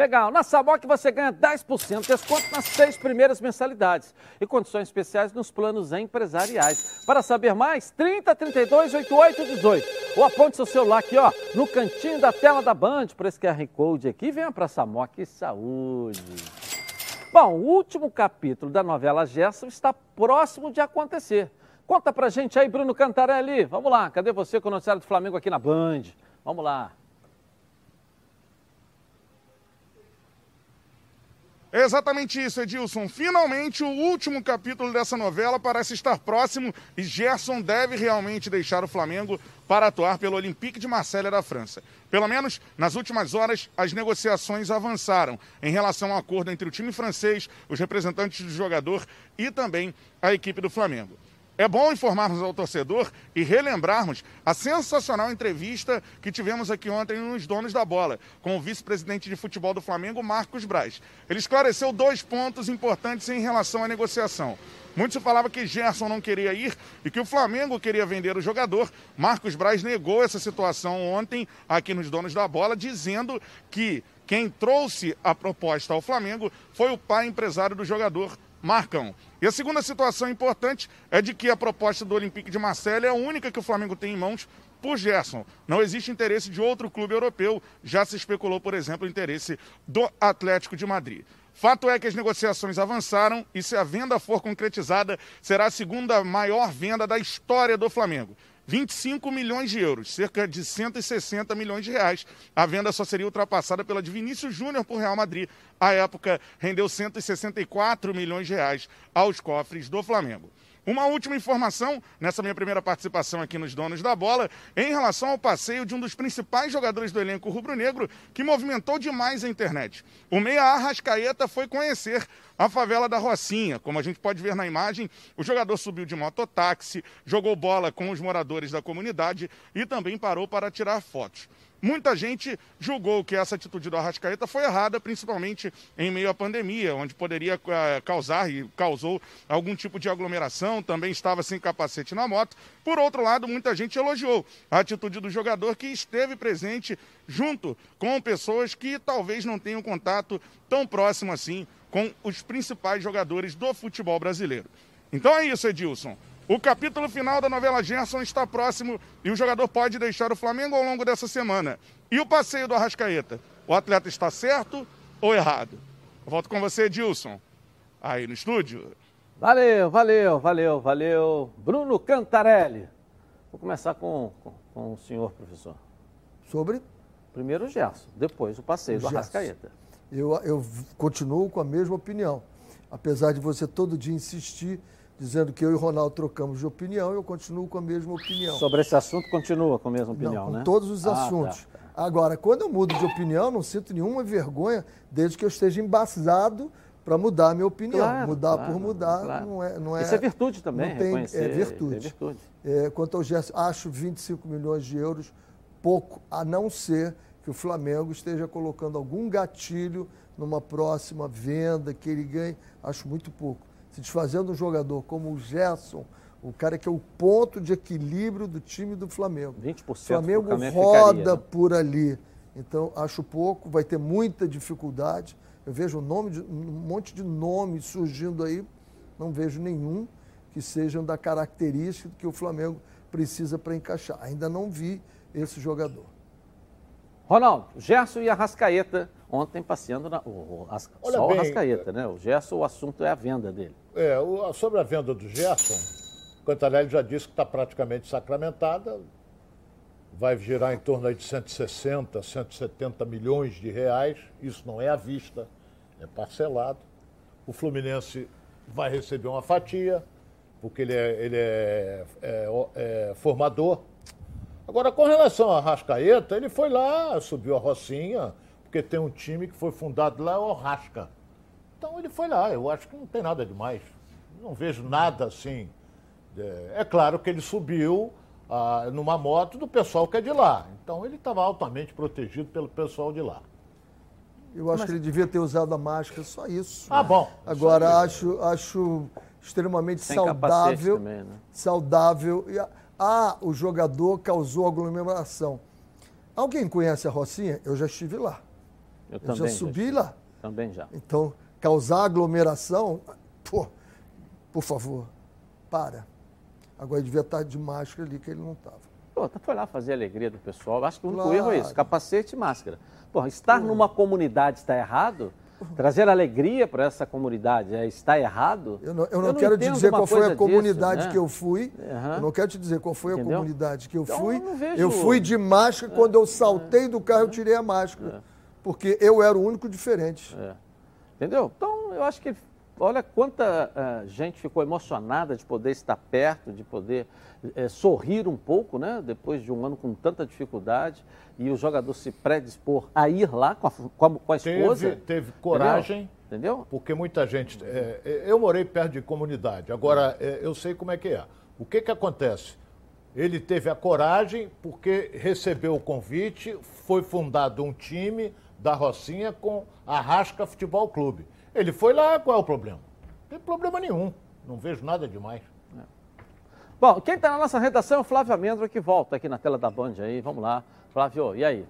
Legal, na Samok você ganha 10% de desconto nas seis primeiras mensalidades e condições especiais nos planos empresariais. Para saber mais, 30 32 88 18 ou aponte seu celular aqui ó, no cantinho da tela da Band por esse QR Code aqui venha para Samok Saúde. Bom, o último capítulo da novela Gerson está próximo de acontecer. Conta pra gente aí, Bruno Cantarelli. Vamos lá, cadê você com o noticiário do Flamengo aqui na Band? Vamos lá. É exatamente isso, Edilson. Finalmente, o último capítulo dessa novela parece estar próximo e Gerson deve realmente deixar o Flamengo para atuar pelo Olympique de Marselha da França. Pelo menos nas últimas horas, as negociações avançaram em relação ao acordo entre o time francês, os representantes do jogador e também a equipe do Flamengo. É bom informarmos ao torcedor e relembrarmos a sensacional entrevista que tivemos aqui ontem nos Donos da Bola, com o vice-presidente de futebol do Flamengo, Marcos Braz. Ele esclareceu dois pontos importantes em relação à negociação. Muito se falava que Gerson não queria ir e que o Flamengo queria vender o jogador. Marcos Braz negou essa situação ontem aqui nos Donos da Bola, dizendo que quem trouxe a proposta ao Flamengo foi o pai empresário do jogador, Marcão. E a segunda situação importante é de que a proposta do Olympique de Marselha é a única que o Flamengo tem em mãos por Gerson. Não existe interesse de outro clube europeu. Já se especulou, por exemplo, o interesse do Atlético de Madrid. Fato é que as negociações avançaram e se a venda for concretizada, será a segunda maior venda da história do Flamengo. 25 milhões de euros, cerca de 160 milhões de reais. A venda só seria ultrapassada pela de Vinícius Júnior por Real Madrid. À época, rendeu 164 milhões de reais aos cofres do Flamengo. Uma última informação, nessa minha primeira participação aqui nos Donos da Bola, em relação ao passeio de um dos principais jogadores do elenco rubro-negro que movimentou demais a internet. O meia Arrascaeta foi conhecer a favela da Rocinha. Como a gente pode ver na imagem, o jogador subiu de mototáxi, jogou bola com os moradores da comunidade e também parou para tirar fotos. Muita gente julgou que essa atitude do Arrascaeta foi errada, principalmente em meio à pandemia, onde poderia uh, causar e causou algum tipo de aglomeração, também estava sem capacete na moto. Por outro lado, muita gente elogiou a atitude do jogador que esteve presente junto com pessoas que talvez não tenham contato tão próximo assim com os principais jogadores do futebol brasileiro. Então é isso, Edilson. O capítulo final da novela Gerson está próximo e o jogador pode deixar o Flamengo ao longo dessa semana. E o passeio do Arrascaeta? O atleta está certo ou errado? Eu volto com você, Edilson. Aí no estúdio. Valeu, valeu, valeu, valeu. Bruno Cantarelli. Vou começar com, com, com o senhor, professor. Sobre? Primeiro o Gerson, depois o passeio o do Arrascaeta. Eu, eu continuo com a mesma opinião. Apesar de você todo dia insistir dizendo que eu e o Ronaldo trocamos de opinião, eu continuo com a mesma opinião. Sobre esse assunto, continua com a mesma opinião, não, com né? todos os ah, assuntos. Tá, tá. Agora, quando eu mudo de opinião, não sinto nenhuma vergonha, desde que eu esteja embasado para mudar a minha opinião. Claro, mudar claro, por mudar claro. não, é, não é. Isso é virtude também, não tem, é virtude. É virtude. É, quanto ao Gerson, acho 25 milhões de euros pouco, a não ser que o Flamengo esteja colocando algum gatilho numa próxima venda que ele ganhe. Acho muito pouco se desfazendo um jogador como o Gerson, o cara que é o ponto de equilíbrio do time do Flamengo. 20% o Flamengo roda ficaria, né? por ali. Então, acho pouco, vai ter muita dificuldade. Eu vejo um, nome de, um monte de nomes surgindo aí, não vejo nenhum que sejam da característica que o Flamengo precisa para encaixar. Ainda não vi esse jogador. Ronaldo, Gerson e Arrascaeta ontem passeando na. O, Olha só bem, o Arrascaeta, né? O Gerson, o assunto é a venda dele. É, o, sobre a venda do Gerson, o Cantarelli já disse que está praticamente sacramentada. Vai girar em torno de 160, 170 milhões de reais. Isso não é à vista, é parcelado. O Fluminense vai receber uma fatia, porque ele é, ele é, é, é formador Agora, com relação a Rascaeta, ele foi lá, subiu a Rocinha, porque tem um time que foi fundado lá, o Rasca. Então ele foi lá, eu acho que não tem nada demais. Não vejo nada assim. É, é claro que ele subiu ah, numa moto do pessoal que é de lá. Então ele estava altamente protegido pelo pessoal de lá. Eu acho Mas... que ele devia ter usado a máscara, só isso. Ah, bom. Agora, acho, acho extremamente Sem saudável. Também, né? Saudável. E ah, o jogador causou aglomeração. Alguém conhece a Rocinha? Eu já estive lá. Eu, eu já subi já lá. Também já. Então, causar aglomeração, pô, por favor, para. Agora devia estar de máscara ali, que ele não estava. Pô, foi lá fazer a alegria do pessoal. Acho que o único claro. erro é isso, capacete e máscara. Pô, estar numa comunidade está errado? Trazer alegria para essa comunidade é, está errado? Eu não, eu não, eu não quero te dizer qual foi a comunidade disso, né? que eu fui. Uhum. Eu não quero te dizer qual foi Entendeu? a comunidade que eu então, fui. Eu, vejo... eu, fui de máscara. Quando eu saltei do carro, eu tirei a máscara. É. Porque eu era o único diferente. É. Entendeu? Então, eu acho que olha quanta uh, gente ficou emocionada de poder estar perto, de poder uh, sorrir um pouco, né? Depois de um ano com tanta dificuldade e o jogador se predispor a ir lá com a, com a, esposa. Teve, teve coragem. Entendeu? Entendeu? Porque muita gente. É, eu morei perto de comunidade, agora é, eu sei como é que é. O que, que acontece? Ele teve a coragem porque recebeu o convite, foi fundado um time da Rocinha com a Rasca Futebol Clube. Ele foi lá, qual é o problema? Não tem problema nenhum. Não vejo nada demais. É. Bom, quem está na nossa redação é o Flávio Amêndoa, que volta aqui na tela da Band aí. Vamos lá. Flávio, e aí?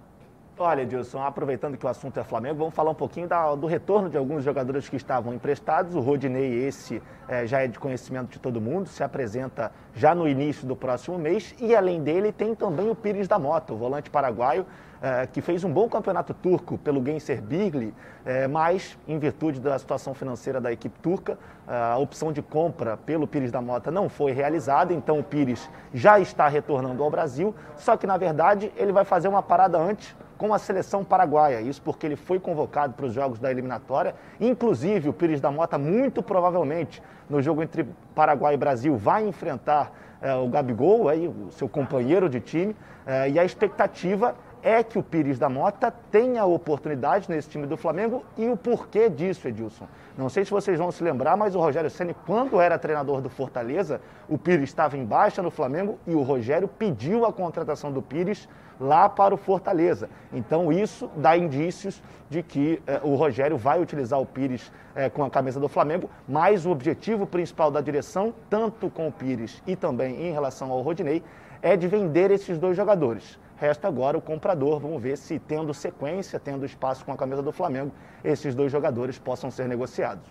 Olha, Edilson, aproveitando que o assunto é Flamengo, vamos falar um pouquinho da, do retorno de alguns jogadores que estavam emprestados. O Rodinei, esse é, já é de conhecimento de todo mundo, se apresenta já no início do próximo mês. E além dele, tem também o Pires da Mota, o volante paraguaio, é, que fez um bom campeonato turco pelo Genser Birli, é, mas, em virtude da situação financeira da equipe turca, é, a opção de compra pelo Pires da Mota não foi realizada, então o Pires já está retornando ao Brasil, só que, na verdade, ele vai fazer uma parada antes com a seleção paraguaia. Isso porque ele foi convocado para os jogos da eliminatória. Inclusive, o Pires da Mota, muito provavelmente, no jogo entre Paraguai e Brasil, vai enfrentar é, o Gabigol, aí, o seu companheiro de time. É, e a expectativa é que o Pires da Mota tenha oportunidade nesse time do Flamengo e o porquê disso, Edilson. Não sei se vocês vão se lembrar, mas o Rogério Ceni, quando era treinador do Fortaleza, o Pires estava em baixa no Flamengo e o Rogério pediu a contratação do Pires lá para o Fortaleza. Então isso dá indícios de que eh, o Rogério vai utilizar o Pires eh, com a camisa do Flamengo, mas o objetivo principal da direção, tanto com o Pires e também em relação ao Rodinei, é de vender esses dois jogadores. Resta agora o comprador. Vamos ver se, tendo sequência, tendo espaço com a camisa do Flamengo, esses dois jogadores possam ser negociados.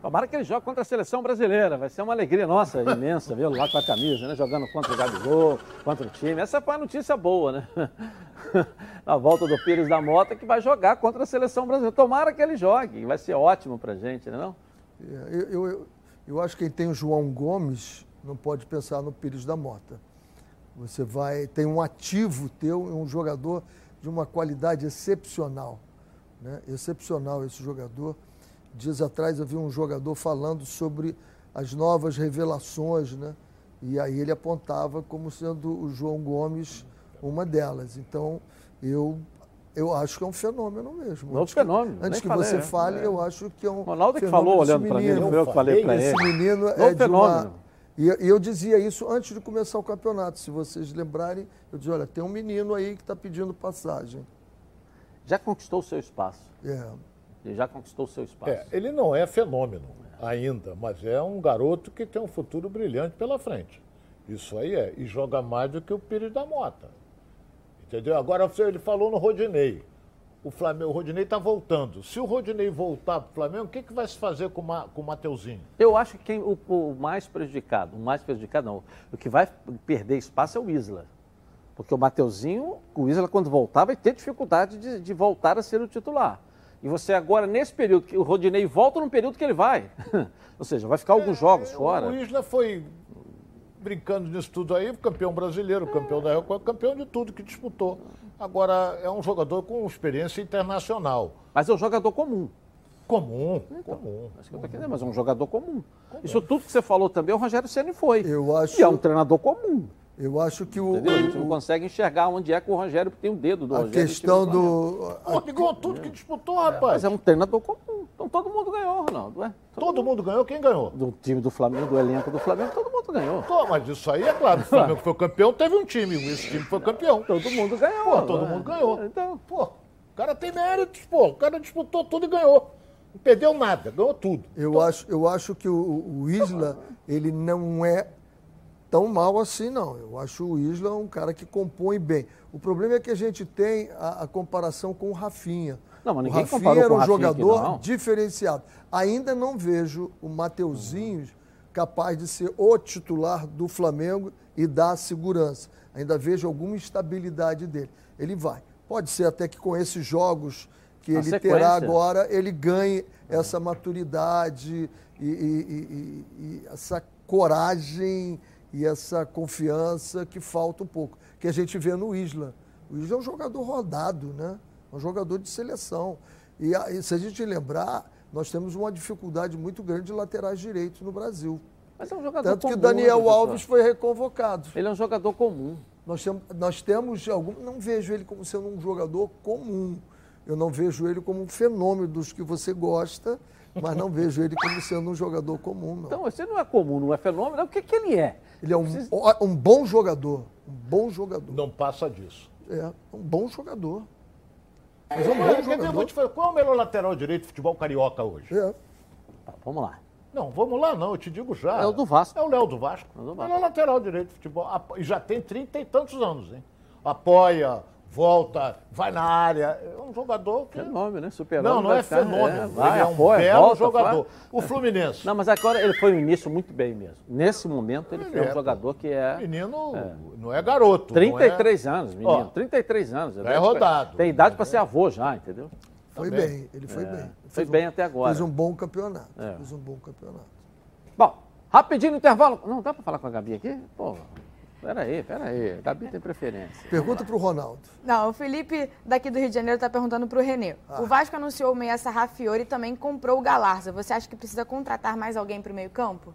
Tomara que ele jogue contra a seleção brasileira. Vai ser uma alegria nossa, [laughs] imensa, vê-lo lá com a camisa, né? Jogando contra o Gabigol, contra o time. Essa foi a notícia boa, né? [laughs] Na volta do Pires da Mota, que vai jogar contra a seleção brasileira. Tomara que ele jogue, vai ser ótimo pra gente, né não? É, eu, eu, eu acho que quem tem o João Gomes não pode pensar no Pires da Mota. Você vai tem um ativo teu, um jogador de uma qualidade excepcional, né? Excepcional esse jogador. Dias atrás eu vi um jogador falando sobre as novas revelações, né? E aí ele apontava como sendo o João Gomes uma delas. Então eu eu acho que é um fenômeno mesmo. Antes fenômeno. Antes que falei, você é. fale, é. eu acho que é um. Ronaldo que falou olhando para mim, eu falei para ele. Esse menino é de uma, fenômeno. E e eu dizia isso antes de começar o campeonato. Se vocês lembrarem, eu dizia, olha, tem um menino aí que está pedindo passagem. Já conquistou o seu espaço. É. Ele já conquistou o seu espaço. É, ele não é fenômeno ainda, mas é um garoto que tem um futuro brilhante pela frente. Isso aí é. E joga mais do que o Pires da Mota. Entendeu? Agora você- ele falou no Rodinei. O, Flamengo, o Rodinei está voltando. Se o Rodinei voltar para o Flamengo, o que, que vai se fazer com, Ma- com o Mateuzinho? Eu acho que quem, o, o mais prejudicado, o mais prejudicado não, o que vai perder espaço é o Isla. Porque o Mateuzinho, o Isla quando voltar vai ter dificuldade de, de voltar a ser o titular. E você agora, nesse período, que o Rodinei volta num período que ele vai. [laughs] Ou seja, vai ficar alguns jogos fora. O Isla foi brincando nisso tudo aí, campeão brasileiro, campeão da Recopa, campeão de tudo que disputou. Agora, é um jogador com experiência internacional. Mas é um jogador comum. Comum, comum. Acho que eu tô querendo, mas é um jogador comum. Isso tudo que você falou também, o Rogério Ceni foi. Eu acho. E é um treinador comum. Eu acho que o. Entendeu? A gente não consegue enxergar onde é que o Rogério tem o dedo do a Rogério. no time questão Flamengo. do. Pô, ganhou tudo que disputou, rapaz. Mas é um treinador comum. Então todo mundo ganhou, Ronaldo. Ué, Todo mundo ganhou, quem ganhou? do time do Flamengo, do elenco do Flamengo, todo mundo ganhou. Pô, mas isso aí é claro. O Flamengo foi campeão, teve um time. Esse time foi campeão. Todo mundo ganhou. Pô, todo né? mundo ganhou. Então, Pô, o cara tem méritos, pô. O cara disputou tudo e ganhou. Não perdeu nada, ganhou tudo. Eu acho, eu acho que o, o Isla, ele não é tão mal assim, não. Eu acho o Isla um cara que compõe bem. O problema é que a gente tem a, a comparação com o Rafinha. Não, mas o ninguém Rafinha comparou era o um Rafinha jogador não. diferenciado. Ainda não vejo o Mateuzinho capaz de ser o titular do Flamengo e dar segurança. Ainda vejo alguma instabilidade dele. Ele vai. Pode ser até que com esses jogos que A ele sequência. terá agora, ele ganhe essa maturidade e, e- e- e- e essa coragem e essa confiança que falta um pouco, que a gente vê no Isla. O Isla é um jogador rodado, né? Um jogador de seleção. E, e se a gente lembrar, nós temos uma dificuldade muito grande de laterais direitos no Brasil. mas é um jogador Tanto que comum. o Daniel né? Alves foi reconvocado. Ele é um jogador comum. Nós temos, nós temos algum, não vejo ele como sendo um jogador comum. Eu não vejo ele como um fenômeno dos que você gosta, mas não vejo ele como sendo um jogador comum, não. Então, você não é comum, não é fenômeno. O que, que ele é? ele é um, um bom jogador, um bom jogador. Não passa disso. É, um bom jogador. Mas é um bom vou jogador. te falar, qual é o melhor lateral direito de futebol carioca hoje? É. Tá, vamos lá. Não, vamos lá, não, eu te digo já. É o do Vasco. É o Léo do Vasco. É o do Vasco. Melhor lateral direito de futebol. E já tem trinta e tantos anos, hein? Apoia, volta, vai na área. É um jogador que. Fenômeno, né? Super Não, não é fenômeno. ele é um belo jogador. O Fluminense. Não, mas agora ele foi no início muito bem mesmo. Nesse momento ele, Ele foi um é, jogador que é Menino não é garoto. não 33 é... anos, menino. Ó, 33 anos. já é rodado. Tem idade para ser avô já, entendeu? Foi Também. bem, ele foi É, bem. Ele foi bem até agora. Fez um bom campeonato. É. Fez um bom campeonato. Bom, rapidinho no intervalo. Não dá para falar com a Gabi aqui? Pô, peraí, peraí. A Gabi tem preferência. Pergunta para o Ronaldo. Não, o Felipe daqui do Rio de Janeiro está perguntando para o Renê. O Vasco anunciou o meia Sarrafiori e também comprou o Galarza. Você acha que precisa contratar mais alguém para o meio campo?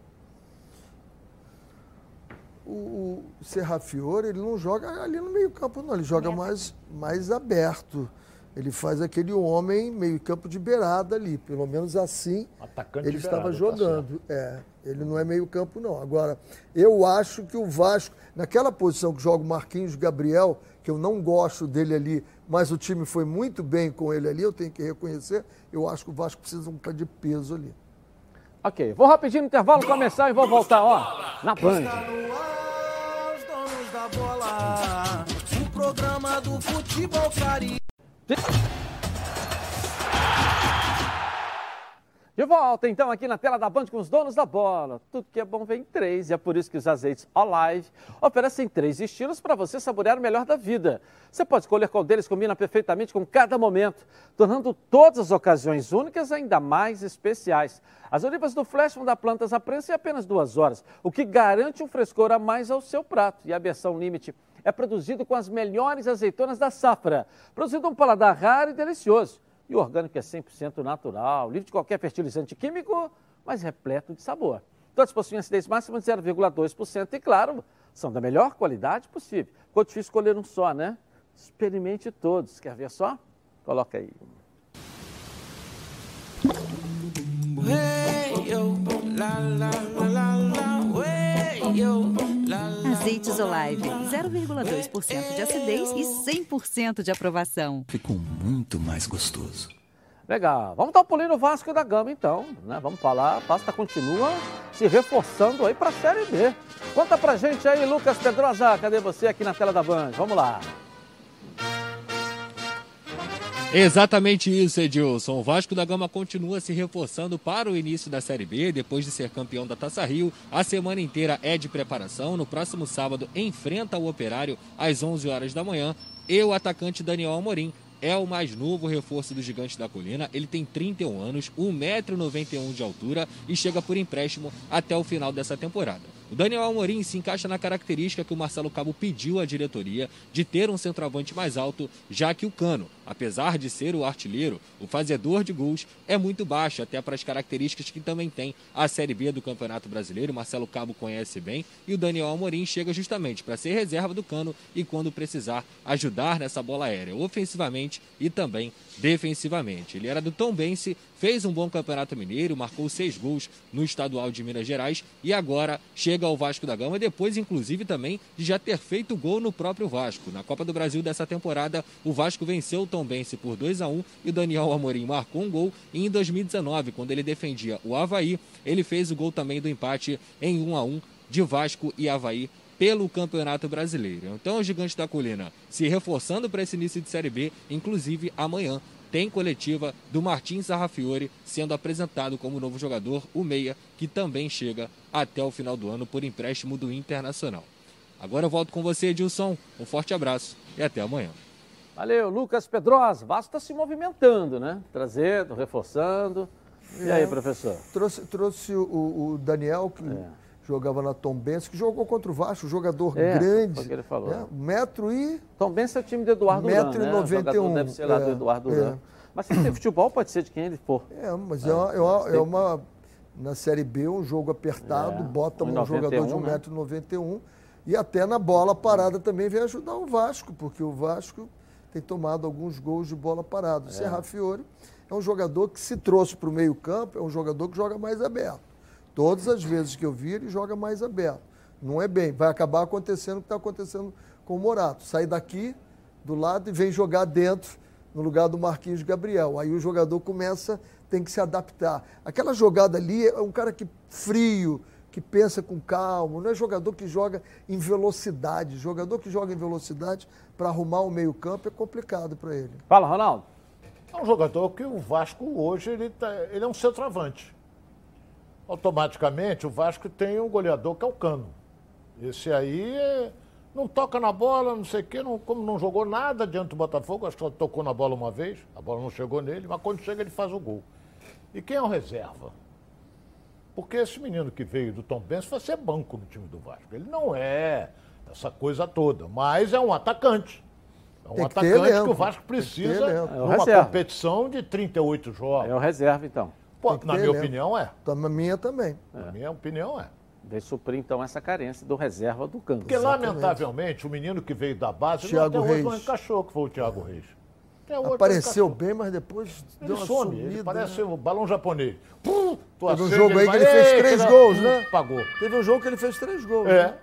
o, o Serrafiore, ele não joga ali no meio campo, não. Ele joga mais, mais aberto. Ele faz aquele homem meio campo de beirada ali. Pelo menos assim Atacante ele estava beirada, tá jogando. é, ele não é meio campo, não. Agora, eu acho que o Vasco, naquela posição que joga o Marquinhos Gabriel, que eu não gosto dele ali, mas o time foi muito bem com ele ali, eu tenho que reconhecer, eu acho que o Vasco precisa um cara de peso ali. Ok, vou rapidinho no intervalo começar e vou voltar, ó, na Band. Os donos da bola, o programa do futebol carioca. De volta, então, aqui na tela da Band com os donos da bola. Tudo que é bom vem em três e é por isso que os azeites Olive oferecem três estilos para você saborear o melhor da vida. Você pode escolher qual deles combina perfeitamente com cada momento, tornando todas as ocasiões únicas ainda mais especiais. As olivas do Flash vão dar plantas à prensa em apenas duas horas, o que garante um frescor a mais ao seu prato. E a versão Limite é produzido com as melhores azeitonas da safra, produzido um paladar raro e delicioso. E o orgânico é 100% natural, livre de qualquer fertilizante químico, mas repleto de sabor. Todos possuem acidez máxima de 0,2% e, claro, são da melhor qualidade possível. Ficou difícil escolher um só, né? Experimente todos. Quer ver só? Coloca aí. Azeites Olive, 0,2% de acidez e 100% de aprovação. Ficou muito mais gostoso. Legal. Vamos dar um pulinho no Vasco da Gama, então. Né? Vamos falar. A pasta continua se reforçando aí para a Série B. Conta pra gente aí, Lucas Pedrosa. Cadê você aqui na tela da Band? Vamos lá. Exatamente isso, Edilson. O Vasco da Gama continua se reforçando para o início da Série B, depois de ser campeão da Taça Rio. A semana inteira é de preparação. No próximo sábado, enfrenta o Operário às 11 horas da manhã. E o atacante Daniel Amorim é o mais novo reforço do Gigante da Colina. Ele tem 31 anos, 1,91m de altura e chega por empréstimo até o final dessa temporada. O Daniel Amorim se encaixa na característica que o Marcelo Cabo pediu à diretoria de ter um centroavante mais alto, já que o Cano, apesar de ser o artilheiro, o fazedor de gols, é muito baixo, até para as características que também tem a Série B do Campeonato Brasileiro. Marcelo Cabo conhece bem e o Daniel Amorim chega justamente para ser reserva do Cano e, quando precisar, ajudar nessa bola aérea, ofensivamente e também defensivamente. Ele era do Tom Bense, fez um bom campeonato mineiro, marcou seis gols no estadual de Minas Gerais e agora chega ao Vasco da Gama, depois, inclusive, também de já ter feito gol no próprio Vasco. Na Copa do Brasil dessa temporada, o Vasco venceu o Tom Bense por 2 a 1 e Daniel Amorim marcou um gol. E em 2019, quando ele defendia o Havaí, ele fez o gol também do empate em 1 a 1 de Vasco e Havaí pelo Campeonato Brasileiro. Então, o Gigante da Colina se reforçando para esse início de Série B, inclusive amanhã tem coletiva do Martins Sarrafiore sendo apresentado como novo jogador, o Meia, que também chega até o final do ano por empréstimo do Internacional. Agora eu volto com você, Edilson. Um forte abraço e até amanhã. Valeu, Lucas Pedrosa. Vasco está se movimentando, né? Trazendo, reforçando. E aí, professor? Trouxe, trouxe o, o Daniel, que jogava na Tom Benz, que jogou contra o Vasco, jogador É, grande. foi o que ele falou. né? Metro e. Tom Benz é o time do Eduardo Metro e né? O jogador 91, deve ser lá do é, Eduardo é. Mas se tem futebol, pode ser de quem ele for. É, mas é, uma, é, uma, é uma- Na Série B, um jogo apertado, É, bota um 1,91, jogador de né? 1,91m. E até na bola parada também vem ajudar o Vasco, porque o Vasco tem tomado alguns gols de bola parada. O É. Serra Fiore é um jogador que se trouxe para o meio-campo, é um jogador que joga mais aberto. Todas as vezes que eu vi, ele joga mais aberto. Não é bem. Vai acabar acontecendo o que está acontecendo com o Morato. Sai daqui, do lado, e vem jogar dentro, no lugar do Marquinhos Gabriel. Aí o jogador começa, tem que se adaptar. Aquela jogada ali é um cara que frio, que pensa com calma. Não é jogador que joga em velocidade. Jogador que joga em velocidade para arrumar o meio-campo é complicado para ele. Fala, Ronaldo. É um jogador que o Vasco hoje ele, tá- ele é um centroavante. Automaticamente o Vasco tem um goleador que é o Cano. Esse aí é- não toca na bola, não sei o quê, não, como não jogou nada diante do Botafogo, acho que só tocou na bola uma vez, a bola não chegou nele, mas quando chega ele faz o gol. E quem é o reserva? Porque esse menino que veio do Tom Benz vai ser banco no time do Vasco. Ele não é essa coisa toda, mas é um atacante. É um Tem que atacante que elenco, o Vasco precisa. É numa reserva. competição de 38 jogos. É o reserva, então. Pô, na minha elenco. opinião, é. Então, Na minha também. Na minha opinião, é. Vem suprir então essa carência do reserva do campo. Porque, lamentavelmente, o menino que veio da base Thiago até hoje não Reis. encaixou, que foi o Thiago Reis. Apareceu bem, mas depois Ele deu uma some, sumida. ele parece né? um balão japonês. Pum, Teve um acende, jogo aí que ele fez "Ei, três gols, né? Pagou. Teve um jogo que ele fez três gols. É. né?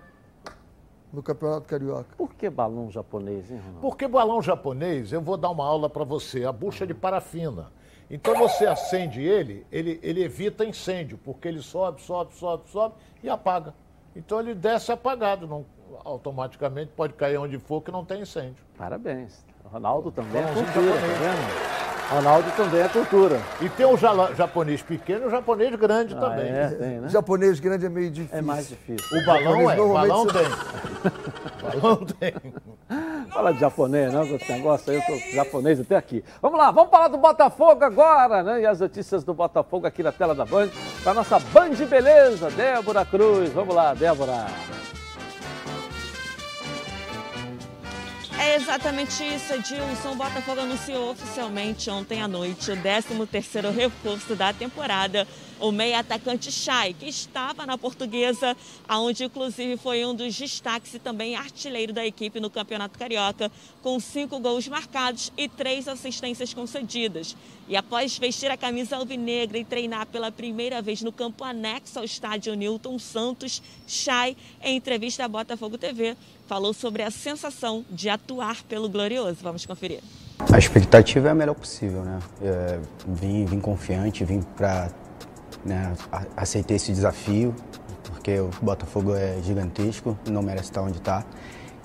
No Campeonato Carioca. Por que balão japonês, hein, Ronaldo? Porque balão japonês, eu vou dar uma aula para você, a bucha é de parafina. Então você acende ele, ele, ele evita incêndio, porque ele sobe, sobe, sobe, sobe e apaga. Então ele desce apagado, não, automaticamente pode cair onde for que não tem incêndio. Parabéns. O Ronaldo também é cultura, tá vendo? Ronaldo também é cultura. E tem o japonês pequeno e o japonês grande Ah, também. é, tem, né? Japonês grande é meio difícil. É mais difícil. O balão é, normalmente balão você- tem. [laughs] balão tem. Fala de japonês, não, esse negócio aí, eu sou japonês até aqui. Vamos lá, vamos falar do Botafogo agora, né? E as notícias do Botafogo aqui na tela da Band, da nossa Band Beleza, Débora Cruz. Vamos lá, Débora. É exatamente isso, Edilson. Botafogo anunciou oficialmente ontem à noite o 13º reforço da temporada, o meia atacante Chay, que estava na Portuguesa, aonde inclusive foi um dos destaques e também artilheiro da equipe no Campeonato Carioca, com cinco gols marcados e três assistências concedidas. E após vestir a camisa alvinegra e treinar pela primeira vez no campo anexo ao estádio Newton Santos, Chay, em entrevista à Botafogo TV, falou sobre a sensação de atuar pelo Glorioso. Vamos conferir. A expectativa é a melhor possível, né? É, vim, vim confiante, vim para né, aceitei esse desafio, porque o Botafogo é gigantesco, não merece estar onde está,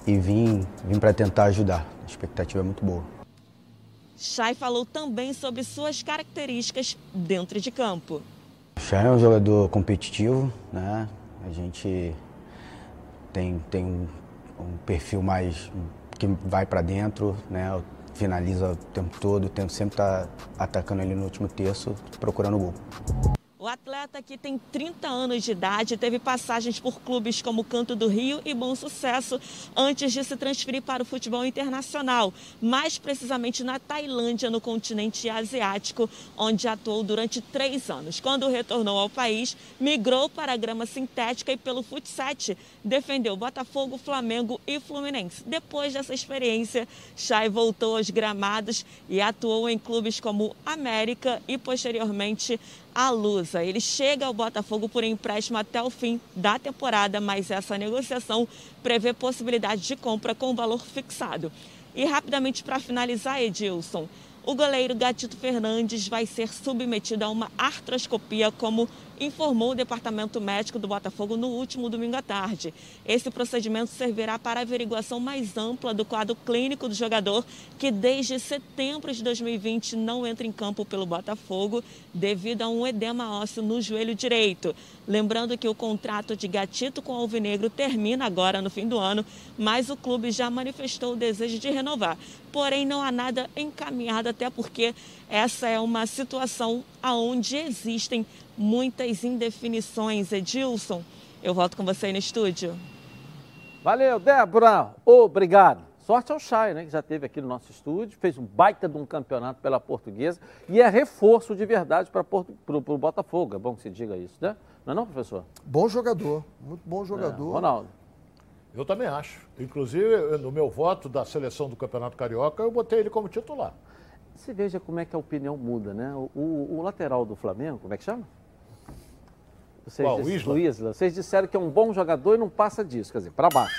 e vim, vim para tentar ajudar. A expectativa é muito boa. Chay falou também sobre suas características dentro de campo. O Chay é um jogador competitivo, né? A gente tem, tem um, um perfil mais que vai para dentro, né? Finaliza o tempo todo, tento sempre estar atacando ele no último terço, procurando o gol. Atleta que tem 30 anos de idade teve passagens por clubes como Canto do Rio e Bom Sucesso antes de se transferir para o futebol internacional, mais precisamente na Tailândia, no continente asiático, onde atuou durante três anos. Quando retornou ao país, migrou para a grama sintética e pelo futsal, defendeu Botafogo, Flamengo e Fluminense. Depois dessa experiência, Chay voltou aos gramados e atuou em clubes como América e posteriormente a Lusa. Ele chega ao Botafogo por empréstimo até o fim da temporada, mas essa negociação prevê possibilidade de compra com valor fixado. E rapidamente para finalizar, Edilson, o goleiro Gatito Fernandes vai ser submetido a uma artroscopia, como informou o Departamento Médico do Botafogo no último domingo à tarde. Esse procedimento servirá para averiguação mais ampla do quadro clínico do jogador, que desde setembro de 2020 não entra em campo pelo Botafogo devido a um edema ósseo no joelho direito. Lembrando que o contrato de Gatito com o Alvinegro termina agora no fim do ano, mas o clube já manifestou o desejo de renovar. Porém, não há nada encaminhado, até porque essa é uma situação onde existem muitas indefinições. Edilson, eu volto com você aí no estúdio. Valeu, Débora. Obrigado. Sorte ao Chay, né, que já esteve aqui no nosso estúdio, fez um baita de um campeonato pela Portuguesa e é reforço de verdade para o Botafogo. É bom que se diga isso, né? Não é não, professor? Bom jogador, muito bom jogador. É, Ronaldo. Eu também acho. Inclusive, no meu voto da seleção do Campeonato Carioca, eu botei ele como titular. Você veja como é que a opinião muda, né? O, o- o lateral do Flamengo, como é que chama? Vocês Qual, o dis- Isla? o Isla. Vocês disseram que é um bom jogador e não passa disso, quer dizer, para baixo.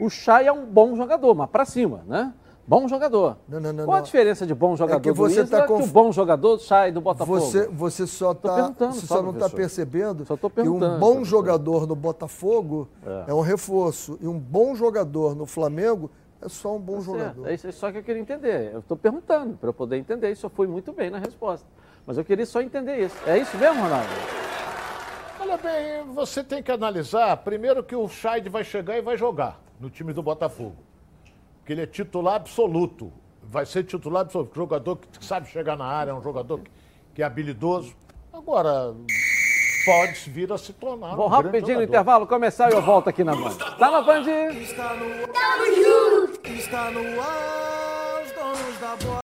O Chay é um bom jogador, mas para cima, né? Bom jogador. Não, não, não. Qual a não. diferença de bom jogador É que você do Isla tá que o conf- bom jogador do Chay do Botafogo? Você, você só, tá, você só, só não está percebendo Só tô que um bom jogador no Botafogo É. é. um reforço e um bom jogador no Flamengo é só um bom jogador. Certo, É isso só que eu queria entender. Eu estou perguntando para eu poder entender isso. Eu fui muito bem na resposta. Mas eu queria só entender isso. É isso mesmo, Ronaldo? Olha bem, você tem que analisar primeiro que o Scheid vai chegar e vai jogar no time do Botafogo. Porque ele é titular absoluto. Vai ser titular absoluto. Jogador que sabe chegar na área, é um jogador que, que é habilidoso. Agora, pode vir a se tornar Vou um grande rapidinho no intervalo começar e eu volto aqui na Band. Tá na Band? Está no ar, está no ar, os donos da bola.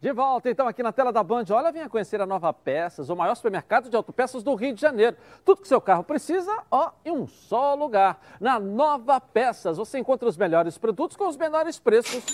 De volta então aqui na tela da Band. Olha, venha conhecer a Nova Peças, o maior supermercado de autopeças do Rio de Janeiro. Tudo que seu carro precisa, ó, em um só lugar. Na Nova Peças você encontra os melhores produtos com os menores preços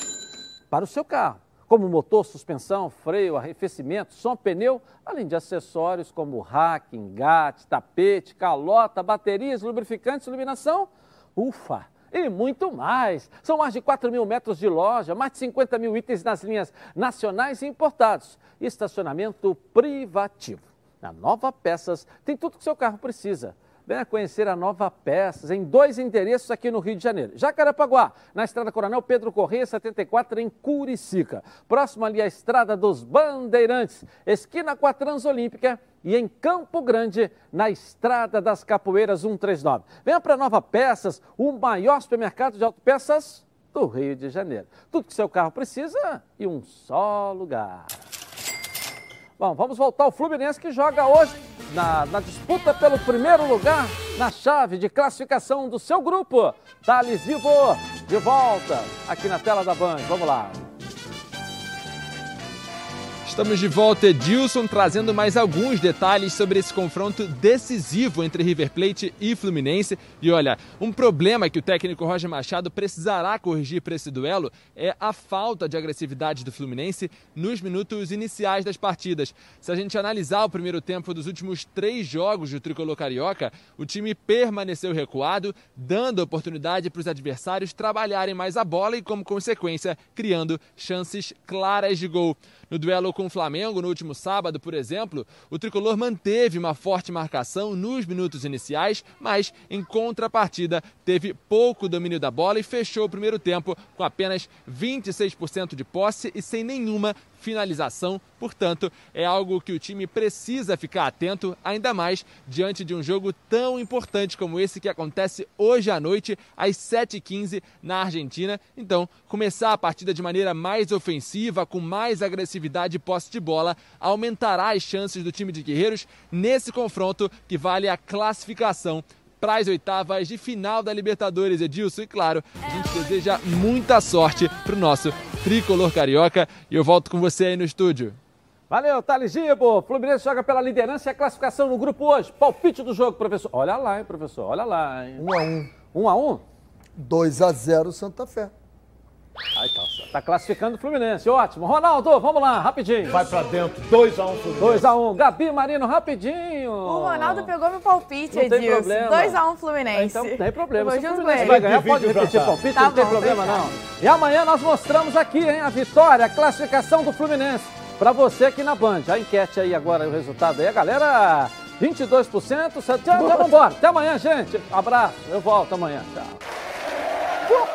para o seu carro. Como motor, suspensão, freio, arrefecimento, som, pneu, além de acessórios como rack, engate, tapete, calota, baterias, lubrificantes, iluminação. Ufa! e muito mais. São mais de 4 mil metros de loja, mais de 50 mil itens nas linhas nacionais e importados. Estacionamento privativo. Na Nova Peças tem tudo que seu carro precisa. Venha conhecer a Nova Peças em dois endereços aqui no Rio de Janeiro. Jacarepaguá, na Estrada Coronel Pedro Corrêa, 74, em Curicica. Próximo ali à Estrada dos Bandeirantes, esquina com a Transolímpica e em Campo Grande, na Estrada das Capoeiras 139. Venha para Nova Peças, o maior supermercado de autopeças do Rio de Janeiro. Tudo que seu carro precisa e um só lugar. Bom, vamos voltar ao Fluminense que joga hoje na, na, disputa pelo primeiro lugar na chave de classificação do seu grupo. Thales Ivo, de volta aqui na tela da Band. Vamos lá. Estamos de volta, Edilson, trazendo mais alguns detalhes sobre esse confronto decisivo entre River Plate e Fluminense. E olha, um problema que o técnico Roger Machado precisará corrigir para esse duelo é a falta de agressividade do Fluminense nos minutos iniciais das partidas. Se a gente analisar o primeiro tempo dos últimos três jogos do tricolor carioca, o time permaneceu recuado, dando oportunidade para os adversários trabalharem mais a bola e, como consequência, criando chances claras de gol. No duelo com o Flamengo, no último sábado, por exemplo, o tricolor manteve uma forte marcação nos minutos iniciais, mas em contrapartida teve pouco domínio da bola e fechou o primeiro tempo com apenas 26% de posse e sem nenhuma finalização. Portanto, é algo que o time precisa ficar atento, ainda mais diante de um jogo tão importante como esse que acontece hoje à noite, às 7h15 na Argentina. Então, começar a partida de maneira mais ofensiva, com mais agressividade e posse de bola, aumentará as chances do time de Guerreiros nesse confronto que vale a classificação para as oitavas de final da Libertadores, Edilson. E claro, a gente deseja muita sorte para o nosso tricolor carioca. E eu volto com você aí no estúdio. Valeu, Thales Gibo. Fluminense joga pela liderança e a classificação no grupo hoje. Palpite do jogo, professor. Olha lá, hein, professor. Olha lá, hein. 1 um a 1 um. 1 um a 1 2 a 0 Santa Fé. Aí tá, tá classificando o Fluminense, ótimo. Ronaldo, vamos lá, rapidinho. Vai pra dentro, 2x1 um Fluminense. 2x1. Um. Gabi Marino, rapidinho. O Ronaldo pegou meu palpite, não Edilson. Tem problema. 2x1 um Fluminense. Então não tem problema. Se o Fluminense vai ganhar, pode repetir o palpite, tá não tem bom, problema fechado. não. E amanhã nós mostramos aqui, hein, a vitória, a classificação do Fluminense. Pra você aqui na Band. A enquete aí agora, o resultado aí. A galera, 22%. Já, já vambora. Até amanhã, gente. Abraço. Eu volto amanhã. Tchau.